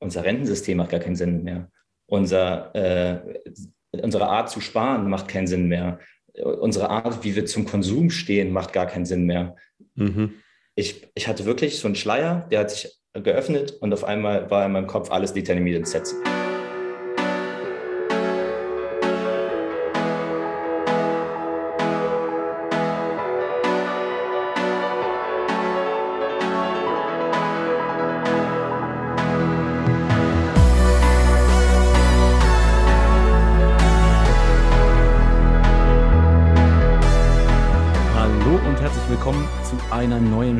unser Rentensystem macht gar keinen Sinn mehr. Unser, äh, unsere Art zu sparen macht keinen Sinn mehr. Unsere Art, wie wir zum Konsum stehen, macht gar keinen Sinn mehr. Mhm. Ich, ich hatte wirklich so einen Schleier, der hat sich geöffnet und auf einmal war in meinem Kopf alles determiniert in Sets.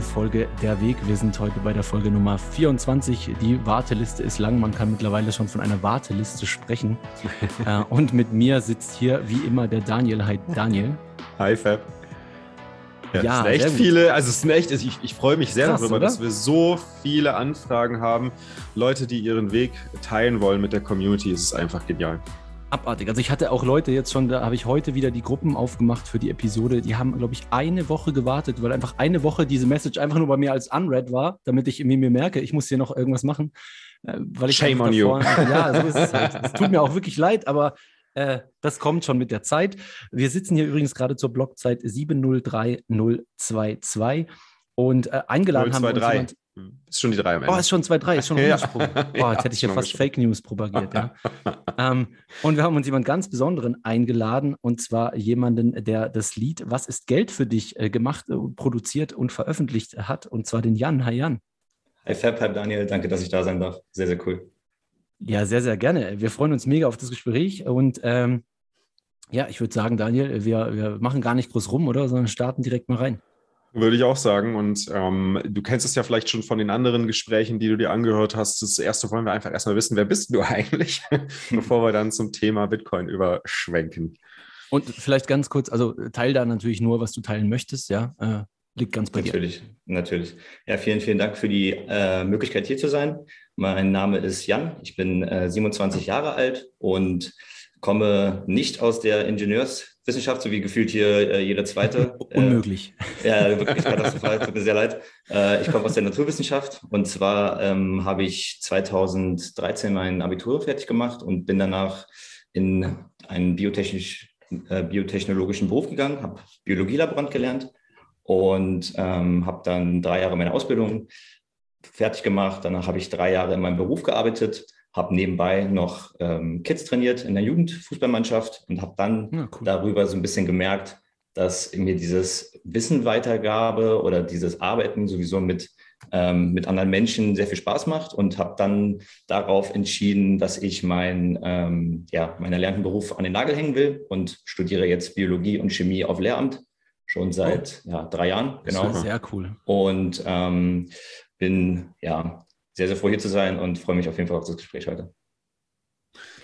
Folge Der Weg. Wir sind heute bei der Folge Nummer 24. Die Warteliste ist lang. Man kann mittlerweile schon von einer Warteliste sprechen. äh, und mit mir sitzt hier wie immer der Daniel. Hi, Daniel. Hi, Fab. Ja, ja es sind echt viele, also es sind echt, ich, ich freue mich sehr Krass, darüber, oder? dass wir so viele Anfragen haben. Leute, die ihren Weg teilen wollen mit der Community, es ist einfach genial abartig. Also ich hatte auch Leute jetzt schon, da habe ich heute wieder die Gruppen aufgemacht für die Episode. Die haben, glaube ich, eine Woche gewartet, weil einfach eine Woche diese Message einfach nur bei mir als unread war, damit ich mir merke, ich muss hier noch irgendwas machen. Äh, weil ich Shame on davor, you. Ja, so ist es halt. Es tut mir auch wirklich leid, aber äh, das kommt schon mit der Zeit. Wir sitzen hier übrigens gerade zur Blockzeit 703022 und äh, eingeladen 023. haben wir uns jemand, ist schon die 3 am Ende. Oh, ist schon 2-3, ist schon ein ja. Oh, ja, jetzt hätte ich ja fast Fake News propagiert. Ja. ähm, und wir haben uns jemanden ganz Besonderen eingeladen, und zwar jemanden, der das Lied Was ist Geld für dich äh, gemacht, äh, produziert und veröffentlicht hat, und zwar den Jan. Hi Jan. Hi Fab, hi Daniel, danke, dass ich da sein darf. Sehr, sehr cool. Ja, sehr, sehr gerne. Wir freuen uns mega auf das Gespräch und ähm, ja, ich würde sagen, Daniel, wir, wir machen gar nicht groß rum, oder? Sondern starten direkt mal rein. Würde ich auch sagen. Und ähm, du kennst es ja vielleicht schon von den anderen Gesprächen, die du dir angehört hast. Das erste wollen wir einfach erstmal wissen, wer bist du eigentlich, bevor wir dann zum Thema Bitcoin überschwenken. Und vielleicht ganz kurz, also teil da natürlich nur, was du teilen möchtest, ja. Äh, liegt ganz bei natürlich, dir. Natürlich, natürlich. Ja, vielen, vielen Dank für die äh, Möglichkeit hier zu sein. Mein Name ist Jan, ich bin äh, 27 Jahre alt und komme nicht aus der Ingenieurswissenschaft, so wie gefühlt hier äh, jeder zweite. Unmöglich. Äh, ja, wirklich katastrophal, tut mir sehr leid. Äh, ich komme aus der Naturwissenschaft und zwar ähm, habe ich 2013 mein Abitur fertig gemacht und bin danach in einen biotechnisch, äh, biotechnologischen Beruf gegangen, habe Biologielaborant gelernt und ähm, habe dann drei Jahre meine Ausbildung fertig gemacht. Danach habe ich drei Jahre in meinem Beruf gearbeitet habe nebenbei noch ähm, Kids trainiert in der Jugendfußballmannschaft und habe dann ja, cool. darüber so ein bisschen gemerkt, dass mir dieses Wissen Weitergabe oder dieses Arbeiten sowieso mit, ähm, mit anderen Menschen sehr viel Spaß macht und habe dann darauf entschieden, dass ich mein, ähm, ja, meinen erlernten Beruf an den Nagel hängen will und studiere jetzt Biologie und Chemie auf Lehramt schon seit oh. ja, drei Jahren. Genau. Sehr cool. Und ähm, bin ja sehr, sehr froh hier zu sein und freue mich auf jeden Fall auf das Gespräch heute.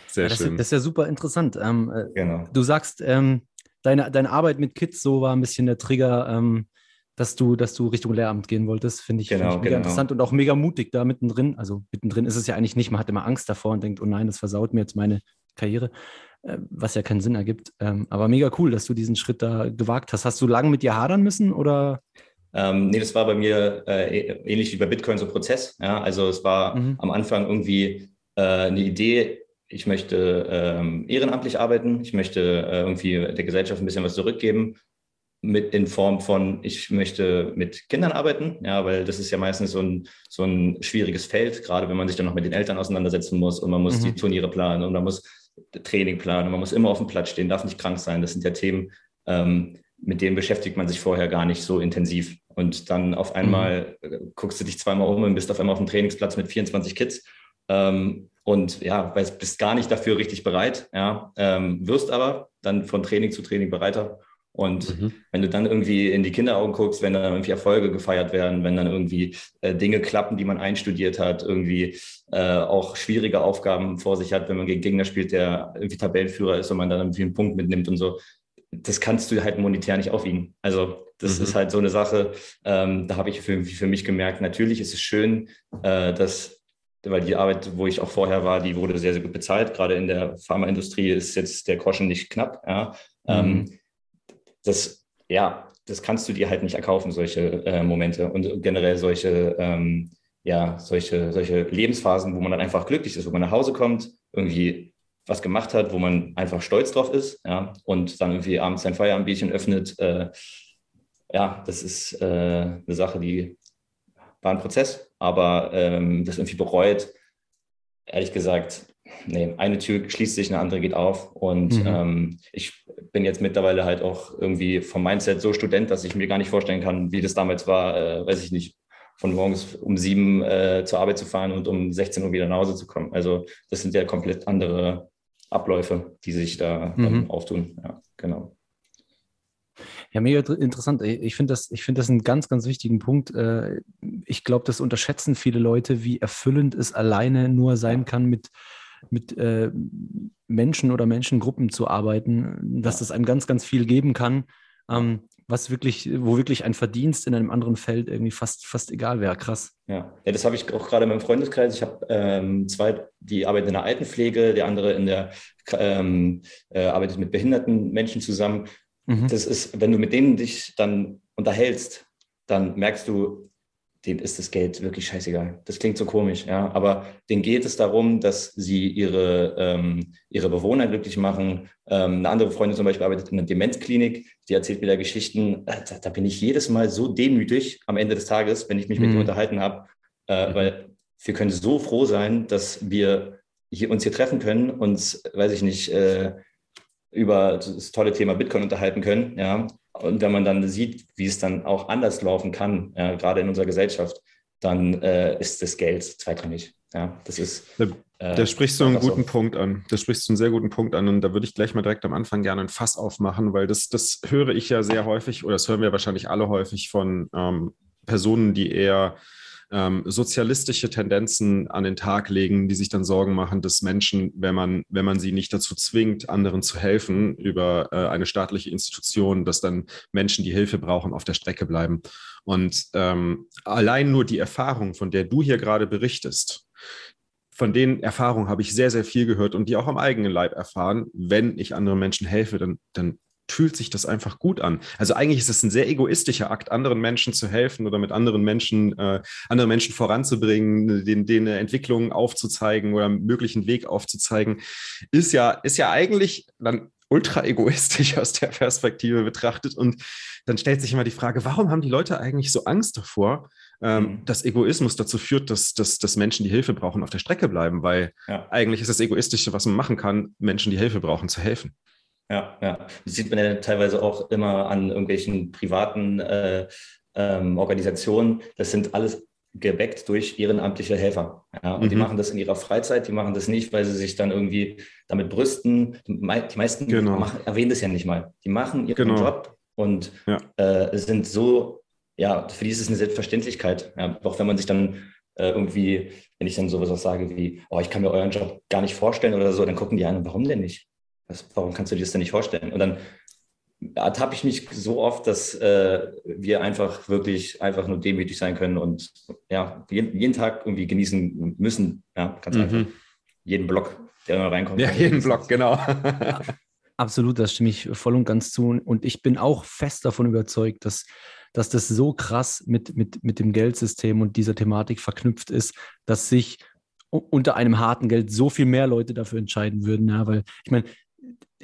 Sehr das, schön. Das ist ja super interessant. Ähm, äh, genau. Du sagst, ähm, deine, deine Arbeit mit Kids, so war ein bisschen der Trigger, ähm, dass du, dass du Richtung Lehramt gehen wolltest, finde ich, genau, find ich mega genau. interessant und auch mega mutig da mittendrin. Also mittendrin ist es ja eigentlich nicht, man hat immer Angst davor und denkt, oh nein, das versaut mir jetzt meine Karriere, äh, was ja keinen Sinn ergibt. Ähm, aber mega cool, dass du diesen Schritt da gewagt hast. Hast du lange mit dir hadern müssen oder? Ähm, nee, das war bei mir äh, ähnlich wie bei Bitcoin so ein Prozess. Ja? Also es war mhm. am Anfang irgendwie äh, eine Idee, ich möchte ähm, ehrenamtlich arbeiten, ich möchte äh, irgendwie der Gesellschaft ein bisschen was zurückgeben, mit in Form von, ich möchte mit Kindern arbeiten, ja, weil das ist ja meistens so ein, so ein schwieriges Feld, gerade wenn man sich dann noch mit den Eltern auseinandersetzen muss und man muss mhm. die Turniere planen und man muss Training planen und man muss immer auf dem Platz stehen, darf nicht krank sein. Das sind ja Themen, ähm, mit denen beschäftigt man sich vorher gar nicht so intensiv. Und dann auf einmal mhm. guckst du dich zweimal um und bist auf einmal auf dem Trainingsplatz mit 24 Kids. Ähm, und ja, bist gar nicht dafür richtig bereit, ja, ähm, wirst aber dann von Training zu Training bereiter. Und mhm. wenn du dann irgendwie in die Kinderaugen guckst, wenn dann irgendwie Erfolge gefeiert werden, wenn dann irgendwie äh, Dinge klappen, die man einstudiert hat, irgendwie äh, auch schwierige Aufgaben vor sich hat, wenn man gegen Gegner spielt, der irgendwie Tabellenführer ist und man dann irgendwie einen Punkt mitnimmt und so, das kannst du halt monetär nicht aufwiegen. Also das mhm. ist halt so eine Sache, ähm, da habe ich für, für mich gemerkt, natürlich ist es schön, äh, dass, weil die Arbeit, wo ich auch vorher war, die wurde sehr, sehr gut bezahlt. Gerade in der Pharmaindustrie ist jetzt der Groschen nicht knapp. Ja. Ähm, mhm. Ähm, das, ja, das kannst du dir halt nicht erkaufen, solche äh, Momente und generell solche, ähm, ja, solche, solche Lebensphasen, wo man dann einfach glücklich ist, wo man nach Hause kommt, irgendwie was gemacht hat, wo man einfach stolz drauf ist, ja, und dann irgendwie abends sein Feierabendbierchen öffnet. Äh, ja, das ist äh, eine Sache, die war ein Prozess, aber ähm, das irgendwie bereut, ehrlich gesagt, nee, eine Tür schließt sich, eine andere geht auf. Und mhm. ähm, ich bin jetzt mittlerweile halt auch irgendwie vom Mindset so Student, dass ich mir gar nicht vorstellen kann, wie das damals war, äh, weiß ich nicht, von morgens um sieben äh, zur Arbeit zu fahren und um 16 Uhr wieder nach Hause zu kommen. Also das sind ja komplett andere Abläufe, die sich da mhm. auftun. Ja, genau. Ja, mega interessant. Ich finde das, find das einen ganz, ganz wichtigen Punkt. Äh, ich glaube, das unterschätzen viele Leute, wie erfüllend es alleine nur sein kann, mit, mit äh, Menschen oder Menschengruppen zu arbeiten, dass das einem ganz, ganz viel geben kann. Ähm, was wirklich, wo wirklich ein Verdienst in einem anderen Feld irgendwie fast, fast egal wäre. Krass. Ja, ja das habe ich auch gerade in meinem Freundeskreis. Ich habe ähm, zwei, die arbeiten in der Altenpflege, der andere in der ähm, äh, arbeitet mit behinderten Menschen zusammen. Mhm. Das ist, wenn du mit denen dich dann unterhältst, dann merkst du, denen ist das Geld wirklich scheißegal. Das klingt so komisch, ja. Aber denen geht es darum, dass sie ihre, ähm, ihre Bewohner glücklich machen. Ähm, eine andere Freundin zum Beispiel arbeitet in einer Demenzklinik, die erzählt wieder Geschichten. Äh, da, da, bin ich jedes Mal so demütig am Ende des Tages, wenn ich mich mhm. mit ihr unterhalten habe, äh, mhm. weil wir können so froh sein, dass wir hier, uns hier treffen können, uns, weiß ich nicht, äh, über das tolle Thema Bitcoin unterhalten können, ja, und wenn man dann sieht, wie es dann auch anders laufen kann, ja, gerade in unserer Gesellschaft, dann äh, ist das Geld zweitrangig. Ja, das ist. Da, äh, da sprichst du einen guten so. Punkt an. Da sprichst du einen sehr guten Punkt an. Und da würde ich gleich mal direkt am Anfang gerne ein Fass aufmachen, weil das, das höre ich ja sehr häufig, oder das hören wir wahrscheinlich alle häufig von ähm, Personen, die eher ähm, sozialistische Tendenzen an den Tag legen, die sich dann Sorgen machen, dass Menschen, wenn man, wenn man sie nicht dazu zwingt, anderen zu helfen über äh, eine staatliche Institution, dass dann Menschen, die Hilfe brauchen, auf der Strecke bleiben. Und ähm, allein nur die Erfahrung, von der du hier gerade berichtest, von den Erfahrungen habe ich sehr, sehr viel gehört und die auch am eigenen Leib erfahren. Wenn ich anderen Menschen helfe, dann, dann fühlt sich das einfach gut an. Also eigentlich ist es ein sehr egoistischer Akt, anderen Menschen zu helfen oder mit anderen Menschen, äh, andere Menschen voranzubringen, denen, denen eine Entwicklung aufzuzeigen oder einen möglichen Weg aufzuzeigen, ist ja, ist ja eigentlich dann ultra egoistisch aus der Perspektive betrachtet. Und dann stellt sich immer die Frage, warum haben die Leute eigentlich so Angst davor, ähm, mhm. dass Egoismus dazu führt, dass, dass, dass Menschen, die Hilfe brauchen, auf der Strecke bleiben? Weil ja. eigentlich ist das Egoistische, was man machen kann, Menschen, die Hilfe brauchen, zu helfen. Ja, ja. Das sieht man ja teilweise auch immer an irgendwelchen privaten äh, ähm, Organisationen. Das sind alles geweckt durch ehrenamtliche Helfer. Ja, und mhm. die machen das in ihrer Freizeit, die machen das nicht, weil sie sich dann irgendwie damit brüsten. Die meisten genau. machen, erwähnen das ja nicht mal. Die machen ihren genau. Job und ja. äh, sind so, ja, für die ist es eine Selbstverständlichkeit. Ja, auch wenn man sich dann äh, irgendwie, wenn ich dann sowas auch sage wie, oh, ich kann mir euren Job gar nicht vorstellen oder so, dann gucken die an, warum denn nicht? Was, warum kannst du dir das denn nicht vorstellen? Und dann ertappe ich mich so oft, dass äh, wir einfach wirklich einfach nur demütig sein können und ja, jeden, jeden Tag irgendwie genießen müssen. Ja, ganz mhm. einfach. Jeden Block, der immer reinkommt. Ja, jeden Block, genau. Absolut, das stimme ich voll und ganz zu. Und ich bin auch fest davon überzeugt, dass, dass das so krass mit, mit, mit dem Geldsystem und dieser Thematik verknüpft ist, dass sich unter einem harten Geld so viel mehr Leute dafür entscheiden würden. Ja, weil ich meine,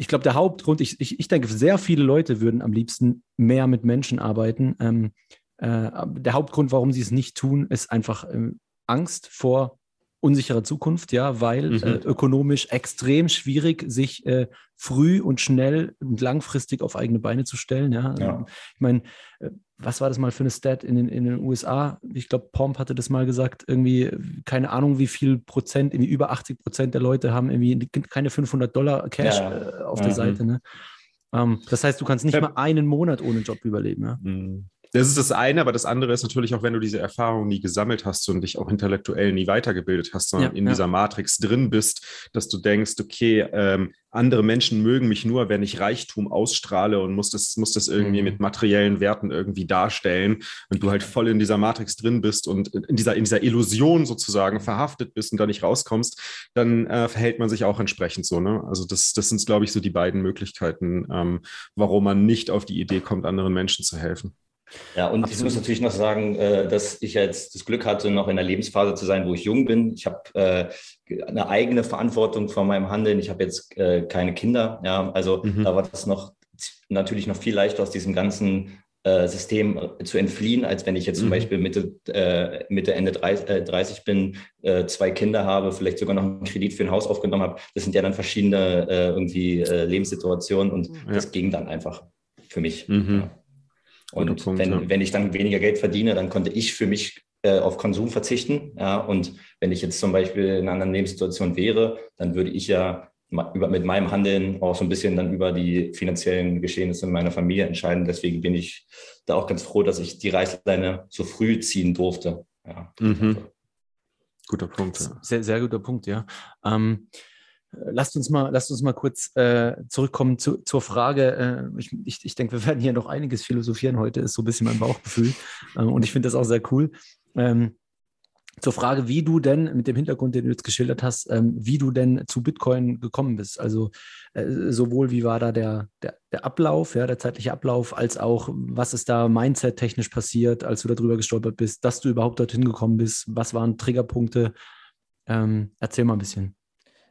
ich glaube, der Hauptgrund, ich, ich, ich denke, sehr viele Leute würden am liebsten mehr mit Menschen arbeiten. Ähm, äh, der Hauptgrund, warum sie es nicht tun, ist einfach ähm, Angst vor unsichere Zukunft, ja, weil mhm. äh, ökonomisch extrem schwierig, sich äh, früh und schnell und langfristig auf eigene Beine zu stellen. Ja. ja. Ich meine, äh, was war das mal für eine Stat in den, in den USA? Ich glaube, Pomp hatte das mal gesagt, irgendwie, keine Ahnung, wie viel Prozent, irgendwie über 80 Prozent der Leute haben irgendwie keine 500 Dollar Cash ja. äh, auf mhm. der Seite. Ne? Ähm, das heißt, du kannst nicht mal einen Monat ohne Job überleben. Ja? Mhm. Das ist das eine, aber das andere ist natürlich auch, wenn du diese Erfahrung nie gesammelt hast und dich auch intellektuell nie weitergebildet hast, sondern ja, in ja. dieser Matrix drin bist, dass du denkst, okay, ähm, andere Menschen mögen mich nur, wenn ich Reichtum ausstrahle und muss das, muss das irgendwie mhm. mit materiellen Werten irgendwie darstellen und du halt voll in dieser Matrix drin bist und in dieser, in dieser Illusion sozusagen verhaftet bist und da nicht rauskommst, dann äh, verhält man sich auch entsprechend so. Ne? Also das, das sind, glaube ich, so die beiden Möglichkeiten, ähm, warum man nicht auf die Idee kommt, anderen Menschen zu helfen. Ja, und Absolut. ich muss natürlich noch sagen, äh, dass ich jetzt das Glück hatte, noch in einer Lebensphase zu sein, wo ich jung bin. Ich habe äh, eine eigene Verantwortung vor meinem Handeln. Ich habe jetzt äh, keine Kinder. Ja, also mhm. da war das noch natürlich noch viel leichter aus diesem ganzen System zu entfliehen, als wenn ich jetzt zum mhm. Beispiel Mitte, äh, Mitte Ende 30, äh, 30 bin, äh, zwei Kinder habe, vielleicht sogar noch einen Kredit für ein Haus aufgenommen habe. Das sind ja dann verschiedene irgendwie Lebenssituationen und ja. das ging dann einfach für mich. Mhm. Ja. Und Punkt, wenn, ja. wenn ich dann weniger Geld verdiene, dann konnte ich für mich äh, auf Konsum verzichten. Ja, und wenn ich jetzt zum Beispiel in einer anderen Lebenssituation wäre, dann würde ich ja über, mit meinem Handeln auch so ein bisschen dann über die finanziellen Geschehnisse in meiner Familie entscheiden. Deswegen bin ich da auch ganz froh, dass ich die Reißleine so früh ziehen durfte. Ja. Mhm. Guter Punkt. Sehr, sehr guter Punkt, ja. Ähm, Lasst uns mal, lasst uns mal kurz äh, zurückkommen zu, zur Frage. Äh, ich, ich, ich denke, wir werden hier noch einiges philosophieren heute, ist so ein bisschen mein Bauchgefühl. Äh, und ich finde das auch sehr cool. Ähm, zur Frage, wie du denn mit dem Hintergrund, den du jetzt geschildert hast, ähm, wie du denn zu Bitcoin gekommen bist. Also äh, sowohl wie war da der, der, der Ablauf, ja, der zeitliche Ablauf, als auch was ist da mindset-technisch passiert, als du darüber gestolpert bist, dass du überhaupt dorthin gekommen bist. Was waren Triggerpunkte? Ähm, erzähl mal ein bisschen.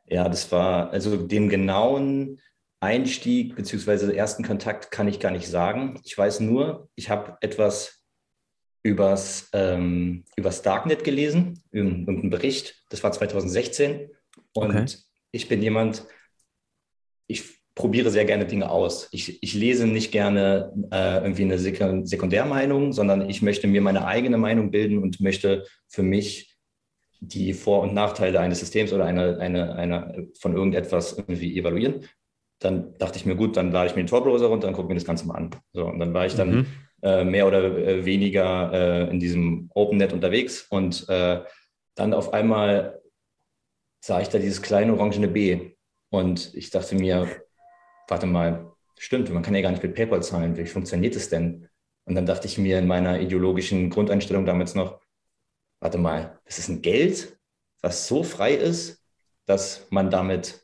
Ja, das war, also den genauen Einstieg bzw. ersten Kontakt kann ich gar nicht sagen. Ich weiß nur, ich habe etwas übers, ähm, übers Darknet gelesen, irgendeinen Bericht. Das war 2016. Und okay. ich bin jemand, ich probiere sehr gerne Dinge aus. Ich, ich lese nicht gerne äh, irgendwie eine Sekundärmeinung, sondern ich möchte mir meine eigene Meinung bilden und möchte für mich die Vor- und Nachteile eines Systems oder eine, eine, eine von irgendetwas irgendwie evaluieren. Dann dachte ich mir, gut, dann lade ich mir den Tor-Browser runter und gucke mir das Ganze mal an. So, und dann war ich dann mhm. äh, mehr oder äh, weniger äh, in diesem OpenNet unterwegs und äh, dann auf einmal sah ich da dieses kleine orangene B und ich dachte mir, warte mal, stimmt, man kann ja gar nicht mit PayPal zahlen, wie funktioniert das denn? Und dann dachte ich mir in meiner ideologischen Grundeinstellung damals noch, warte mal, das ist ein Geld, was so frei ist, dass man damit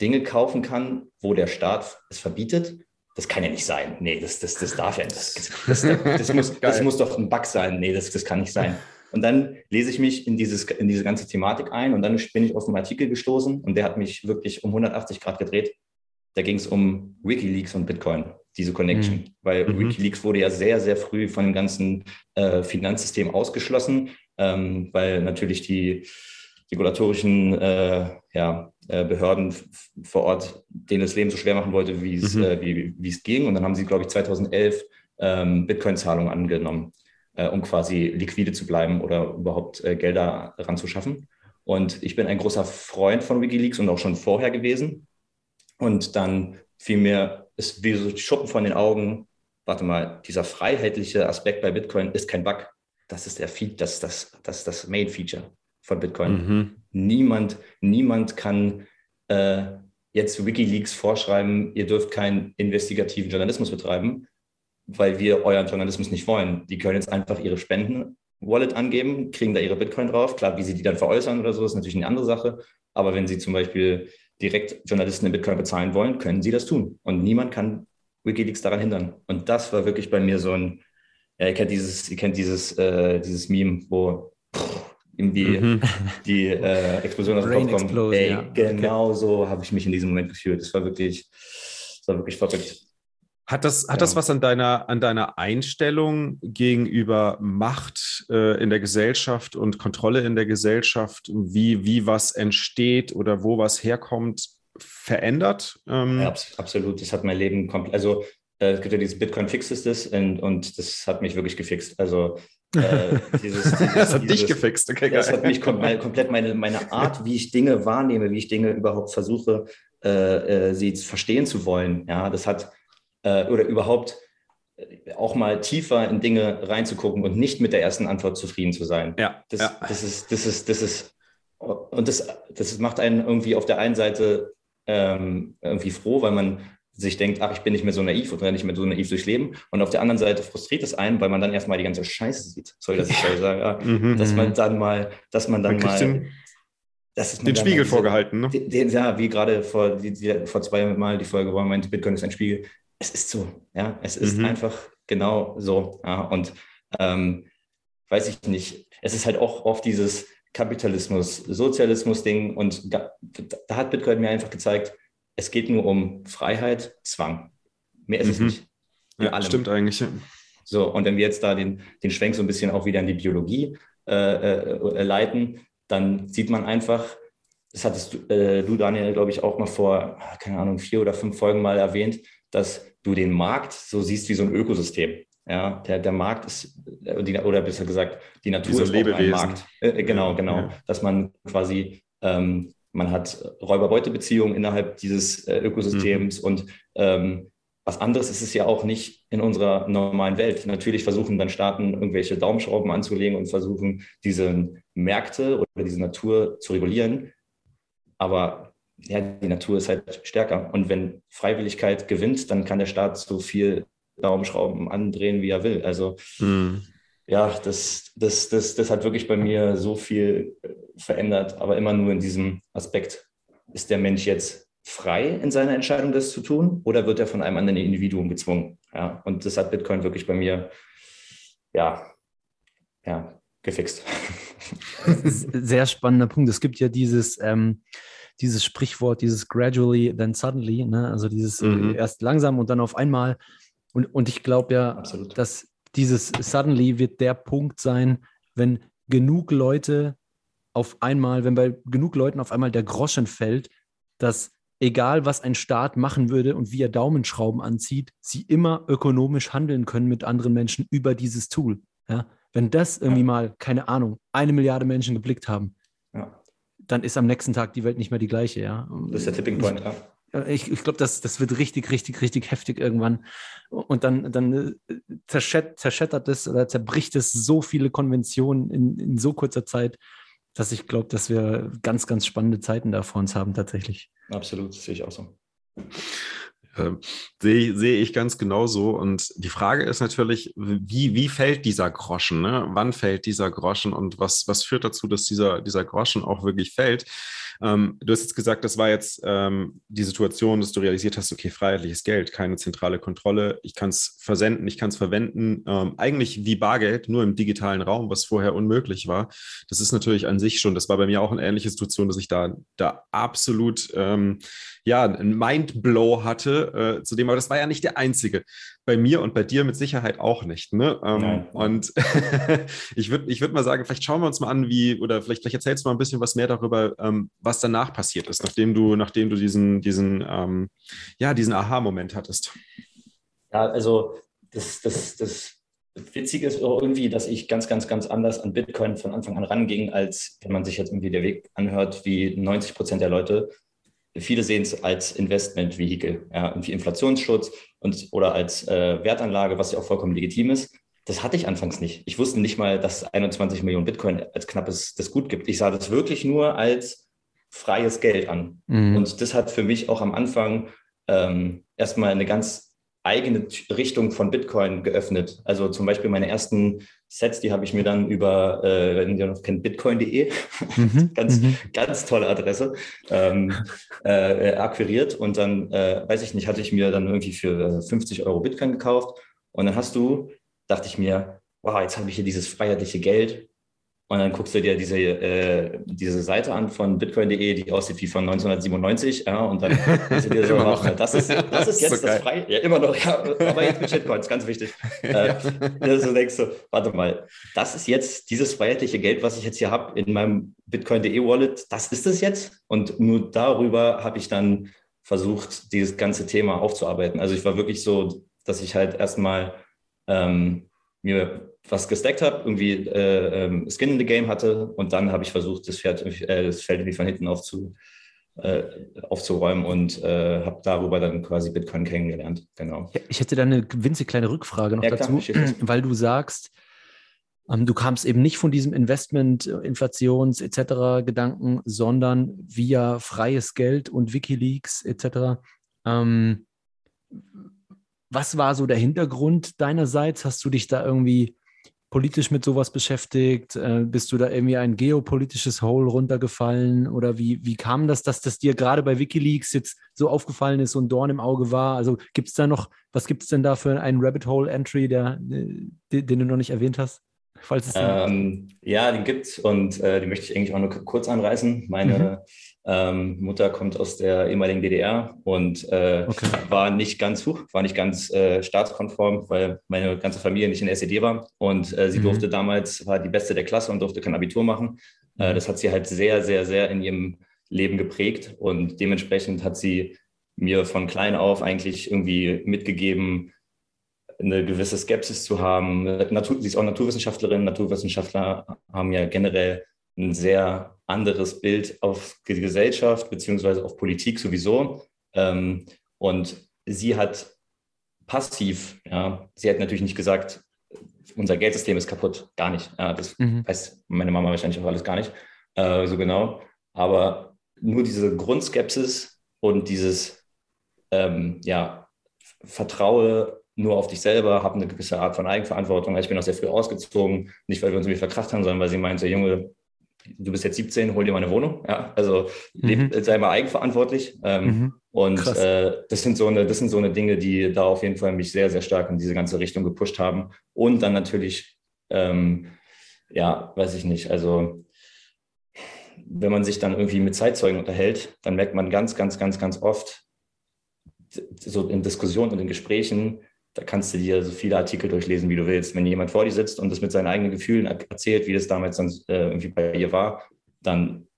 Dinge kaufen kann, wo der Staat es verbietet. Das kann ja nicht sein. Nee, das, das, das darf ja nicht. Das, das, das, muss, das muss doch ein Bug sein. Nee, das, das kann nicht sein. Und dann lese ich mich in, dieses, in diese ganze Thematik ein und dann bin ich auf einen Artikel gestoßen und der hat mich wirklich um 180 Grad gedreht. Da ging es um Wikileaks und Bitcoin, diese Connection. Mhm. Weil mhm. Wikileaks wurde ja sehr, sehr früh von dem ganzen äh, Finanzsystem ausgeschlossen ähm, weil natürlich die regulatorischen äh, ja, äh, Behörden vor Ort denen das Leben so schwer machen wollte, wie es, mhm. äh, wie, es ging. Und dann haben sie, glaube ich, 2011 ähm, Bitcoin-Zahlungen angenommen, äh, um quasi liquide zu bleiben oder überhaupt äh, Gelder ranzuschaffen. Und ich bin ein großer Freund von Wikileaks und auch schon vorher gewesen. Und dann fiel mir es wie so Schuppen von den Augen, warte mal, dieser freiheitliche Aspekt bei Bitcoin ist kein Bug das ist der Feed, das, das, das, das Main Feature von Bitcoin. Mhm. Niemand, niemand kann äh, jetzt WikiLeaks vorschreiben, ihr dürft keinen investigativen Journalismus betreiben, weil wir euren Journalismus nicht wollen. Die können jetzt einfach ihre Spenden-Wallet angeben, kriegen da ihre Bitcoin drauf. Klar, wie sie die dann veräußern oder so, ist natürlich eine andere Sache. Aber wenn sie zum Beispiel direkt Journalisten in Bitcoin bezahlen wollen, können sie das tun. Und niemand kann WikiLeaks daran hindern. Und das war wirklich bei mir so ein, ja, ihr kennt dieses, ihr kennt dieses, äh, dieses Meme, wo pff, irgendwie mhm. die äh, Explosion aus dem Kopf kommt. Ey, ja. genau okay. so habe ich mich in diesem Moment gefühlt. Das war wirklich, das war wirklich verrückt. Hat das, hat ja. das was an deiner, an deiner Einstellung gegenüber Macht äh, in der Gesellschaft und Kontrolle in der Gesellschaft, wie, wie was entsteht oder wo was herkommt, verändert? Ähm, ja, absolut. Das hat mein Leben komplett. Also äh, es gibt ja dieses Bitcoin Fixes das und, und das hat mich wirklich gefixt. Also äh, dieses, dieses, das hat dieses, dich gefixt, okay, Das hat mich kom komplett meine, meine Art, wie ich Dinge wahrnehme, wie ich Dinge überhaupt versuche, äh, äh, sie verstehen zu wollen. Ja, das hat äh, oder überhaupt äh, auch mal tiefer in Dinge reinzugucken und nicht mit der ersten Antwort zufrieden zu sein. Ja, das, ja. das ist, das ist, das ist, und das, das macht einen irgendwie auf der einen Seite ähm, irgendwie froh, weil man sich denkt, ach, ich bin nicht mehr so naiv oder nicht mehr so naiv durchs Leben. Und auf der anderen Seite frustriert es einen, weil man dann erstmal die ganze Scheiße sieht. Soll das ja. sagen? Ja, mhm, dass man dann mal, dass man dann mal. Den, den Spiegel diese, vorgehalten, ne? Den, ja, wie gerade vor, die, die, vor zwei Mal die Folge, wo man meinte, Bitcoin ist ein Spiegel. Es ist so, ja. Es ist mhm. einfach genau so. Ja, und ähm, weiß ich nicht, es ist halt auch oft dieses Kapitalismus, Sozialismus-Ding und da, da, hat Bitcoin mir einfach gezeigt, es geht nur um Freiheit, Zwang. Mehr ist mhm. es nicht. Ja, allem. stimmt eigentlich. So, und wenn wir jetzt da den, den Schwenk so ein bisschen auch wieder in die Biologie äh, äh, leiten, dann sieht man einfach, das hattest du, äh, du Daniel, glaube ich, auch mal vor, keine Ahnung, vier oder fünf Folgen mal erwähnt, dass du den Markt so siehst wie so ein Ökosystem. Ja, der, der Markt ist, äh, oder besser gesagt, die Natur ist auch ein Markt. Äh, äh, genau, genau. Ja. Dass man quasi, ähm, man hat Räuber-Beute-Beziehungen innerhalb dieses äh, Ökosystems mhm. und ähm, was anderes ist es ja auch nicht in unserer normalen Welt. Natürlich versuchen dann Staaten irgendwelche Daumenschrauben anzulegen und versuchen, diese Märkte oder diese Natur zu regulieren. Aber ja, die Natur ist halt stärker. Und wenn Freiwilligkeit gewinnt, dann kann der Staat so viel Daumenschrauben andrehen, wie er will. Also mhm. Ja, das, das, das, das hat wirklich bei mir so viel äh, verändert, aber immer nur in diesem Aspekt. Ist der Mensch jetzt frei in seiner Entscheidung, das zu tun, oder wird er von einem anderen Individuum gezwungen? Ja, und das hat Bitcoin wirklich bei mir, ja, ja, gefixt. Sehr spannender Punkt. Es gibt ja dieses, ähm, dieses Sprichwort, dieses gradually, then suddenly, ne? also dieses mhm. erst langsam und dann auf einmal. Und, und ich glaube ja, Absolut. dass dieses suddenly wird der Punkt sein, wenn genug Leute auf einmal, wenn bei genug Leuten auf einmal der Groschen fällt, dass egal was ein Staat machen würde und wie er Daumenschrauben anzieht, sie immer ökonomisch handeln können mit anderen Menschen über dieses Tool. Ja? Wenn das irgendwie ja. mal, keine Ahnung, eine Milliarde Menschen geblickt haben, ja. dann ist am nächsten Tag die Welt nicht mehr die gleiche. Ja? Das ist der Tipping Point, ja. Ich, ich glaube, das, das wird richtig, richtig, richtig heftig irgendwann. Und dann, dann äh, zerschättert es oder zerbricht es so viele Konventionen in, in so kurzer Zeit, dass ich glaube, dass wir ganz, ganz spannende Zeiten da vor uns haben tatsächlich. Absolut, sehe ich auch so. Äh, sehe, sehe ich ganz genauso. Und die Frage ist natürlich, wie, wie fällt dieser Groschen? Ne? Wann fällt dieser Groschen und was, was führt dazu, dass dieser, dieser Groschen auch wirklich fällt? Ähm, du hast jetzt gesagt, das war jetzt ähm, die Situation, dass du realisiert hast, okay, freiheitliches Geld, keine zentrale Kontrolle, ich kann es versenden, ich kann es verwenden, ähm, eigentlich wie Bargeld, nur im digitalen Raum, was vorher unmöglich war. Das ist natürlich an sich schon, das war bei mir auch eine ähnliche Situation, dass ich da, da absolut ähm, ja, ein Mindblow hatte äh, zu dem, aber das war ja nicht der einzige. Bei mir und bei dir mit Sicherheit auch nicht. Ne? Ähm, und ich würde ich würd mal sagen, vielleicht schauen wir uns mal an, wie, oder vielleicht, vielleicht erzählst du mal ein bisschen was mehr darüber, ähm, was danach passiert ist, nachdem du, nachdem du diesen, diesen, ähm, ja, diesen Aha-Moment hattest. Ja, also das, das, das Witzige ist auch irgendwie, dass ich ganz, ganz, ganz anders an Bitcoin von Anfang an ranging, als wenn man sich jetzt irgendwie der Weg anhört, wie 90 Prozent der Leute viele sehen es als Investmentvehikel, ja, irgendwie Inflationsschutz und, oder als äh, Wertanlage, was ja auch vollkommen legitim ist. Das hatte ich anfangs nicht. Ich wusste nicht mal, dass es 21 Millionen Bitcoin als knappes das Gut gibt. Ich sah das wirklich nur als freies Geld an. Mhm. Und das hat für mich auch am Anfang ähm, erstmal eine ganz eigene Richtung von Bitcoin geöffnet. Also zum Beispiel meine ersten Sets, die habe ich mir dann über, äh, wenn ihr noch kennt, bitcoin.de, mhm. ganz, mhm. ganz tolle Adresse, ähm, äh, akquiriert. Und dann, äh, weiß ich nicht, hatte ich mir dann irgendwie für 50 Euro Bitcoin gekauft. Und dann hast du, dachte ich mir, wow, jetzt habe ich hier dieses freiheitliche Geld und dann guckst du dir diese, äh, diese Seite an von bitcoin.de, die aussieht wie von 1997. Ja, und dann denkst du dir so, das, ist, das ist jetzt so das Frei. Ja, immer noch, ja, aber jetzt mit Shitcoins, ganz wichtig. äh, also denkst du, warte mal, das ist jetzt dieses freiheitliche Geld, was ich jetzt hier habe in meinem bitcoin.de Wallet, das ist es jetzt. Und nur darüber habe ich dann versucht, dieses ganze Thema aufzuarbeiten. Also ich war wirklich so, dass ich halt erstmal ähm, mir was gestackt habe, irgendwie äh, ähm, Skin in the Game hatte und dann habe ich versucht, das, Pferd, äh, das Feld irgendwie von hinten aufzu, äh, aufzuräumen und äh, habe darüber dann quasi Bitcoin kennengelernt. Genau. Ich hätte da eine winzig kleine Rückfrage noch ja, dazu, klar, weil du sagst, ähm, du kamst eben nicht von diesem Investment, Inflations etc. Gedanken, sondern via freies Geld und WikiLeaks etc. Ähm, was war so der Hintergrund deinerseits? Hast du dich da irgendwie politisch mit sowas beschäftigt? Äh, bist du da irgendwie ein geopolitisches Hole runtergefallen? Oder wie, wie kam das, dass das dir gerade bei Wikileaks jetzt so aufgefallen ist, so ein Dorn im Auge war? Also gibt es da noch, was gibt es denn da für einen Rabbit Hole Entry, der, den, den du noch nicht erwähnt hast? Falls es ähm, ja, den gibt es und äh, die möchte ich eigentlich auch nur kurz anreißen. Meine mhm. Ähm, Mutter kommt aus der ehemaligen DDR und äh, okay. war nicht ganz hoch, war nicht ganz äh, staatskonform, weil meine ganze Familie nicht in der SED war. Und äh, sie mhm. durfte damals, war die Beste der Klasse und durfte kein Abitur machen. Äh, mhm. das hat sie halt sehr, sehr, sehr in ihrem Leben geprägt und dementsprechend hat sie mir von klein auf eigentlich irgendwie mitgegeben, eine gewisse Skepsis zu haben. Natur, sie ist auch Naturwissenschaftlerin. Naturwissenschaftler haben ja generell ein sehr anderes Bild auf die Gesellschaft beziehungsweise auf Politik sowieso. Ähm, und sie hat passiv, ja, sie hat natürlich nicht gesagt, unser Geldsystem ist kaputt, gar nicht. Ja, das mhm. weiß meine Mama wahrscheinlich auch alles gar nicht äh, so genau. Aber nur diese Grundskepsis und dieses, ähm, ja, Vertraue nur auf dich selber, habe eine gewisse Art von Eigenverantwortung. Ich bin auch sehr früh ausgezogen, nicht weil wir uns irgendwie verkracht haben, sondern weil sie meinte, Junge, du bist jetzt 17, hol dir mal eine Wohnung. Ja, also mhm. sei mal eigenverantwortlich. Ähm, mhm. Und äh, das sind so eine, das sind so eine Dinge, die da auf jeden Fall mich sehr, sehr stark in diese ganze Richtung gepusht haben. Und dann natürlich, ähm, ja, weiß ich nicht, also wenn man sich dann irgendwie mit Zeitzeugen unterhält, dann merkt man ganz, ganz, ganz, ganz oft, so in Diskussionen und in Gesprächen, da kannst du dir so viele Artikel durchlesen, wie du willst. Wenn jemand vor dir sitzt und das mit seinen eigenen Gefühlen erzählt, wie das damals dann äh, irgendwie bei ihr war, dann,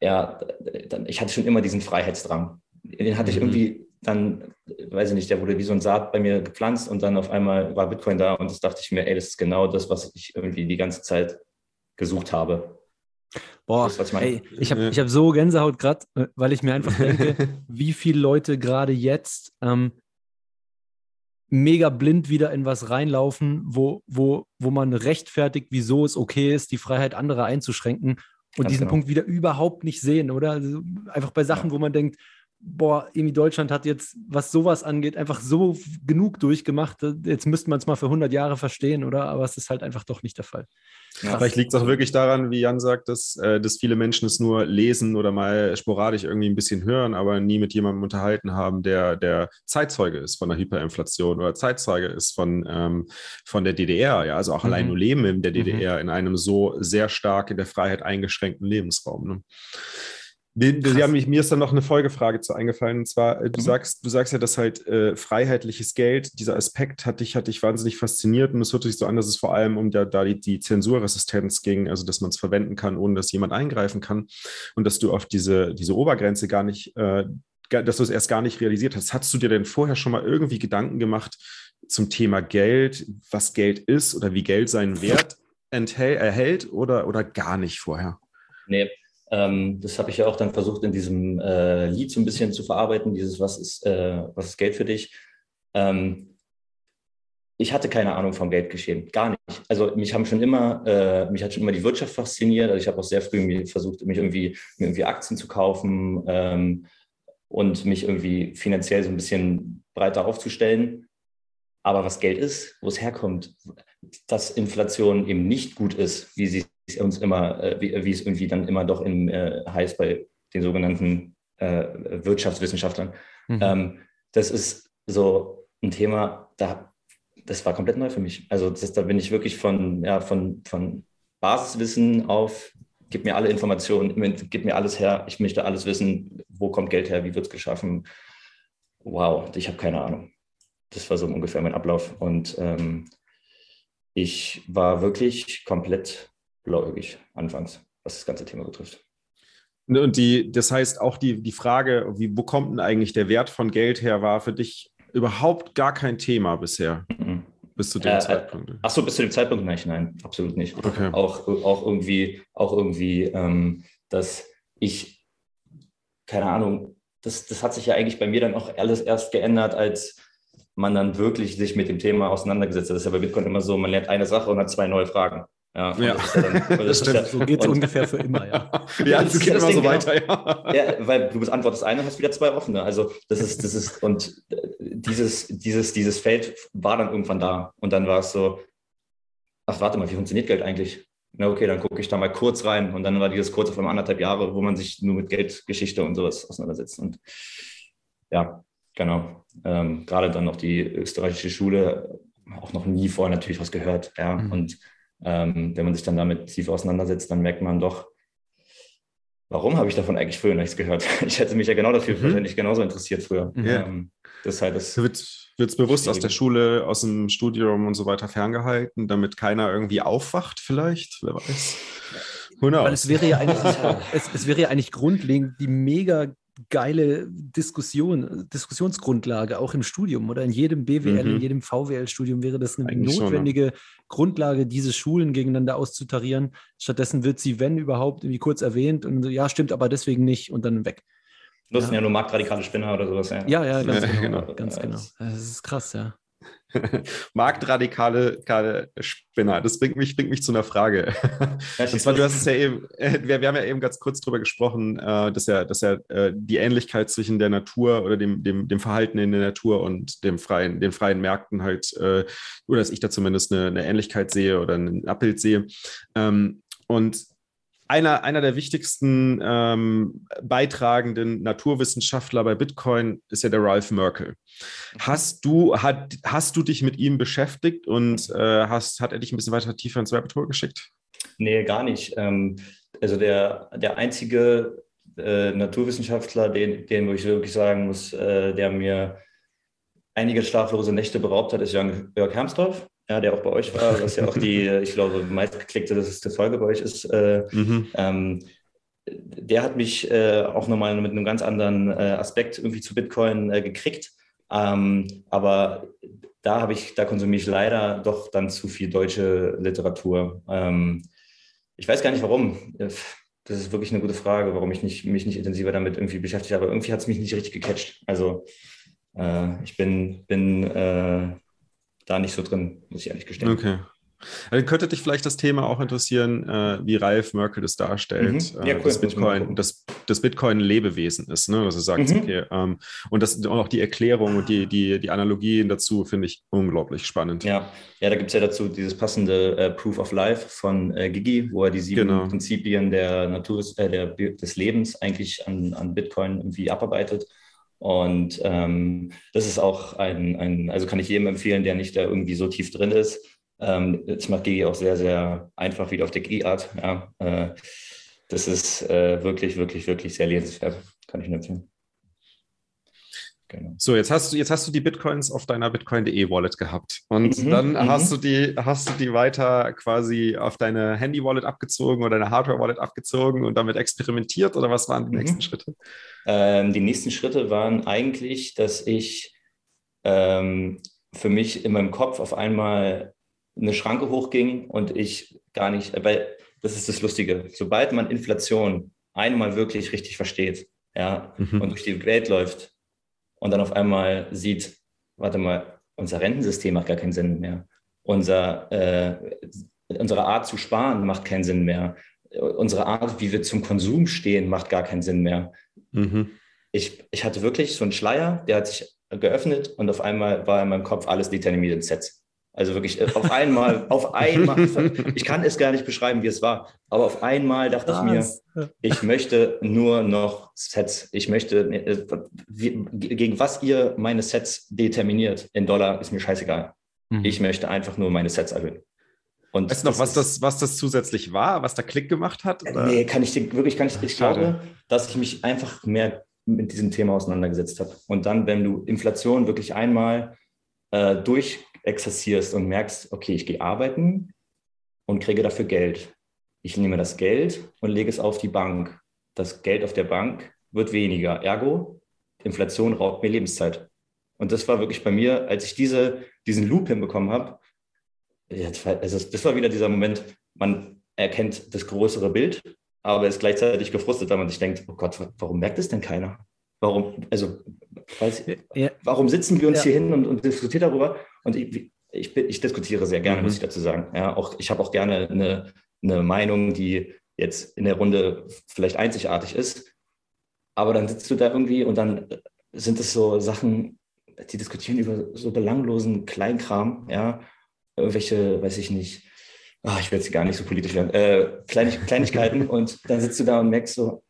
ja, dann, ich hatte schon immer diesen Freiheitsdrang. Den hatte mhm. ich irgendwie dann, weiß ich nicht, der wurde wie so ein Saat bei mir gepflanzt und dann auf einmal war Bitcoin da und das dachte ich mir, ey, das ist genau das, was ich irgendwie die ganze Zeit gesucht habe. Boah, das, ich, ey, ich habe ich hab so Gänsehaut gerade, äh, weil ich mir einfach denke, wie viele Leute gerade jetzt ähm, mega blind wieder in was reinlaufen, wo, wo, wo man rechtfertigt, wieso es okay ist, die Freiheit anderer einzuschränken und Ganz diesen genau. Punkt wieder überhaupt nicht sehen, oder? Also einfach bei Sachen, ja. wo man denkt, boah, irgendwie Deutschland hat jetzt, was sowas angeht, einfach so genug durchgemacht. Jetzt müsste man es mal für 100 Jahre verstehen, oder? Aber es ist halt einfach doch nicht der Fall. Ja. Vielleicht liegt es auch wirklich daran, wie Jan sagt, dass, äh, dass viele Menschen es nur lesen oder mal sporadisch irgendwie ein bisschen hören, aber nie mit jemandem unterhalten haben, der, der Zeitzeuge ist von der Hyperinflation oder Zeitzeuge ist von, ähm, von der DDR. Ja? Also auch mhm. allein nur Leben in der DDR mhm. in einem so sehr stark in der Freiheit eingeschränkten Lebensraum. Ne? Haben mich, mir ist dann noch eine Folgefrage zu eingefallen. Und zwar, äh, du mhm. sagst, du sagst ja, dass halt äh, freiheitliches Geld, dieser Aspekt hat dich, hat dich wahnsinnig fasziniert und es hört sich so an, dass es vor allem um da, da die, die Zensurresistenz ging, also dass man es verwenden kann, ohne dass jemand eingreifen kann und dass du auf diese, diese Obergrenze gar nicht, äh, dass du es erst gar nicht realisiert hast. Hast du dir denn vorher schon mal irgendwie Gedanken gemacht zum Thema Geld, was Geld ist oder wie Geld seinen Wert enthält, erhält oder, oder gar nicht vorher? Nee, ähm, das habe ich ja auch dann versucht, in diesem äh, Lied so ein bisschen zu verarbeiten, dieses Was ist, äh, was ist Geld für dich? Ähm, ich hatte keine Ahnung vom Geldgeschehen, gar nicht. Also mich haben schon immer, äh, mich hat schon immer die Wirtschaft fasziniert. Also ich habe auch sehr früh versucht, mich irgendwie, mir irgendwie Aktien zu kaufen ähm, und mich irgendwie finanziell so ein bisschen breiter aufzustellen. Aber was Geld ist, wo es herkommt, dass Inflation eben nicht gut ist, wie sie uns immer, äh, wie, wie, es irgendwie dann immer doch in, äh, heißt bei den sogenannten äh, Wirtschaftswissenschaftlern. Mhm. Ähm, das ist so ein Thema, da, das war komplett neu für mich. Also das, da bin ich wirklich von, ja, von, von Basiswissen auf, gib mir alle Informationen, gib mir alles her, ich möchte alles wissen, wo kommt Geld her, wie wird es geschaffen. Wow, ich habe keine Ahnung. Das war so ungefähr mein Ablauf. Und ähm, ich war wirklich komplett blauäugig anfangs, was das ganze Thema betrifft. Und die, das heißt auch die, die Frage, wie, wo kommt denn eigentlich der Wert von Geld her, war für dich überhaupt gar kein Thema bisher. Mhm. Bis zu dem äh, Zeitpunkt. Ach so, bis zu dem Zeitpunkt nein, nein, absolut nicht. Okay. Auch, auch irgendwie, auch irgendwie, ähm, dass ich, keine Ahnung, das, das hat sich ja eigentlich bei mir dann auch alles erst geändert, als man dann wirklich sich mit dem Thema auseinandergesetzt hat. Das ist ja bei Bitcoin immer so, man lernt eine Sache und hat zwei neue Fragen. Ja, ja. Das, ja dann, das stimmt. Ja, so geht es ungefähr für immer, ja. ja, es geht immer so weiter, ja. ja. Weil du beantwortest eine und hast wieder zwei offene. Also das ist, das ist, und dieses, dieses, dieses Feld war dann irgendwann da. Und dann war es so, ach, warte mal, wie funktioniert Geld eigentlich? Na, okay, dann gucke ich da mal kurz rein. Und dann war dieses kurz auf einmal anderthalb Jahre, wo man sich nur mit Geldgeschichte und sowas auseinandersetzt. Und ja, genau. Ähm, gerade dann noch die österreichische Schule, auch noch nie vorher natürlich was gehört. Ja. Mhm. Und ähm, wenn man sich dann damit tief auseinandersetzt, dann merkt man doch, warum habe ich davon eigentlich früher nichts gehört? Ich hätte mich ja genau dafür mhm. wahrscheinlich genauso interessiert früher. Ja. Ähm, das ist halt das. Wird, wird es bewusst aus der Schule, aus dem Studium und so weiter ferngehalten, damit keiner irgendwie aufwacht, vielleicht? Wer weiß. Weil es wäre ja eigentlich, es, es wäre ja eigentlich grundlegend die mega geile Diskussion, Diskussionsgrundlage, auch im Studium oder in jedem BWL, mhm. in jedem VWL-Studium wäre das eine Eigentlich notwendige schon, ja. Grundlage, diese Schulen gegeneinander auszutarieren. Stattdessen wird sie, wenn überhaupt, irgendwie kurz erwähnt und so, ja, stimmt, aber deswegen nicht und dann weg. Das ja. sind ja nur marktradikale Spinner oder sowas. Ja, ja, ja ganz genau. genau. Ganz genau. Das ist krass, ja. Marktradikale Spinner. Das bringt mich, bringt mich zu einer Frage. Und zwar, du hast es ja eben, äh, wir, wir haben ja eben ganz kurz darüber gesprochen, äh, dass ja, dass ja äh, die Ähnlichkeit zwischen der Natur oder dem, dem, dem Verhalten in der Natur und dem freien, den freien Märkten halt, oder dass ich da zumindest eine, eine Ähnlichkeit sehe oder ein Abbild sehe. Ähm, und einer, einer der wichtigsten ähm, beitragenden Naturwissenschaftler bei Bitcoin ist ja der Ralph Merkel. Mhm. Hast du, hat, hast du dich mit ihm beschäftigt und äh, hast, hat er dich ein bisschen weiter tiefer ins Rabbit Hole geschickt? Nee, gar nicht. Ähm, also der, der einzige äh, Naturwissenschaftler, den, den, wo ich wirklich sagen muss, äh, der mir einige schlaflose Nächte beraubt hat, ist Jörg, Jörg Hermsdorf ja, der auch bei euch war, was ja auch die, ich glaube, meistgeklickte das ist die Folge bei euch ist. Äh, mhm. ähm, der hat mich äh, auch nochmal mit einem ganz anderen äh, Aspekt irgendwie zu Bitcoin äh, gekriegt. Ähm, aber da habe ich, da konsumiere ich leider doch dann zu viel deutsche Literatur. Ähm, ich weiß gar nicht warum. Äh, das ist wirklich eine gute Frage, warum ich nicht, mich nicht intensiver damit irgendwie beschäftigt habe. Irgendwie hat es mich nicht richtig gecatcht. Also äh, ich bin, bin da nicht so drin, muss ich ehrlich gestehen. Okay. Dann könnte dich vielleicht das Thema auch interessieren, äh, wie Ralf Merkel das darstellt, mhm. ja, äh, cool. dass Bitcoin, das, das Bitcoin ein Lebewesen ist, ne? dass er sagt, mhm. okay, ähm, und das auch die Erklärung und die, die, die Analogien dazu finde ich unglaublich spannend. Ja, ja da gibt es ja dazu dieses passende äh, Proof of Life von äh, Gigi, wo er die sieben genau. Prinzipien der Natur, äh, der, des Lebens eigentlich an, an Bitcoin irgendwie abarbeitet. Und ähm, das ist auch ein, ein, also kann ich jedem empfehlen, der nicht da irgendwie so tief drin ist. Ähm, das macht Gigi auch sehr, sehr einfach wieder auf der Gigi-Art. Ja, äh, das ist äh, wirklich, wirklich, wirklich sehr lesenswert. Kann ich nur empfehlen. Genau. So, jetzt hast du, jetzt hast du die Bitcoins auf deiner Bitcoin.de Wallet gehabt. Und mhm, dann mhm. hast du die, hast du die weiter quasi auf deine Handy-Wallet abgezogen oder deine Hardware-Wallet abgezogen und damit experimentiert oder was waren die mhm. nächsten Schritte? Ähm, die nächsten Schritte waren eigentlich, dass ich ähm, für mich in meinem Kopf auf einmal eine Schranke hochging und ich gar nicht, weil das ist das Lustige, sobald man Inflation einmal wirklich richtig versteht, ja, mhm. und durch die Welt läuft, und dann auf einmal sieht, warte mal, unser Rentensystem macht gar keinen Sinn mehr. Unser, äh, unsere Art zu sparen macht keinen Sinn mehr. Unsere Art, wie wir zum Konsum stehen, macht gar keinen Sinn mehr. Mhm. Ich, ich hatte wirklich so einen Schleier, der hat sich geöffnet und auf einmal war in meinem Kopf alles determiniert in Sets. Also wirklich äh, auf einmal, auf einmal, ich kann es gar nicht beschreiben, wie es war, aber auf einmal dachte was? ich mir, ich möchte nur noch Sets. Ich möchte, äh, gegen was ihr meine Sets determiniert in Dollar, ist mir scheißegal. Mhm. Ich möchte einfach nur meine Sets erhöhen. Und weißt du noch, was das, was das zusätzlich war, was da Klick gemacht hat? Oder? Nee, kann ich wirklich, kann ich, ich glaube, dass ich mich einfach mehr mit diesem Thema auseinandergesetzt habe. Und dann, wenn du Inflation wirklich einmal äh, durch exerzierst und merkst, okay, ich gehe arbeiten und kriege dafür Geld. Ich nehme das Geld und lege es auf die Bank. Das Geld auf der Bank wird weniger. Ergo, Inflation raubt mir Lebenszeit. Und das war wirklich bei mir, als ich diese, diesen Loop hinbekommen habe, also das war wieder dieser Moment, man erkennt das größere Bild, aber ist gleichzeitig gefrustet, weil man sich denkt, oh Gott, warum merkt es denn keiner? Warum, also, weiß, ja. warum sitzen wir uns ja. hier hin und, und diskutieren darüber? Und ich, ich, ich diskutiere sehr gerne, mhm. muss ich dazu sagen. Ja, auch, ich habe auch gerne eine, eine Meinung, die jetzt in der Runde vielleicht einzigartig ist. Aber dann sitzt du da irgendwie und dann sind es so Sachen, die diskutieren über so belanglosen Kleinkram, ja, irgendwelche, weiß ich nicht, oh, ich will jetzt gar nicht so politisch werden, äh, Kleinig Kleinigkeiten und dann sitzt du da und merkst so,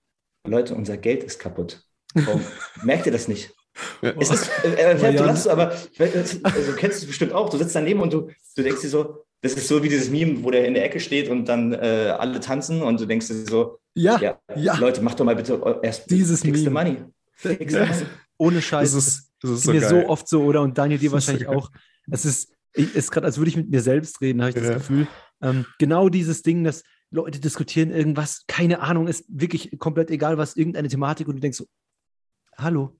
Leute, unser Geld ist kaputt. Warum? Merkt ihr das nicht? Es ist, äh, äh, du lachst, aber also, kennst du es bestimmt auch. Du sitzt daneben und du, du denkst dir so, das ist so wie dieses Meme, wo der in der Ecke steht und dann äh, alle tanzen und du denkst dir so, ja, ja, ja. Leute, mach doch mal bitte erst dieses fix Meme. money. Fix ja. Ohne Scheiß. Das ist, das ist so mir geil. so oft so, oder? Und Daniel, dir wahrscheinlich so auch. Es ist, ist gerade, als würde ich mit mir selbst reden, habe ich das Gefühl. Ähm, genau dieses Ding, dass Leute diskutieren irgendwas, keine Ahnung, ist wirklich komplett egal, was irgendeine Thematik und du denkst so, hallo,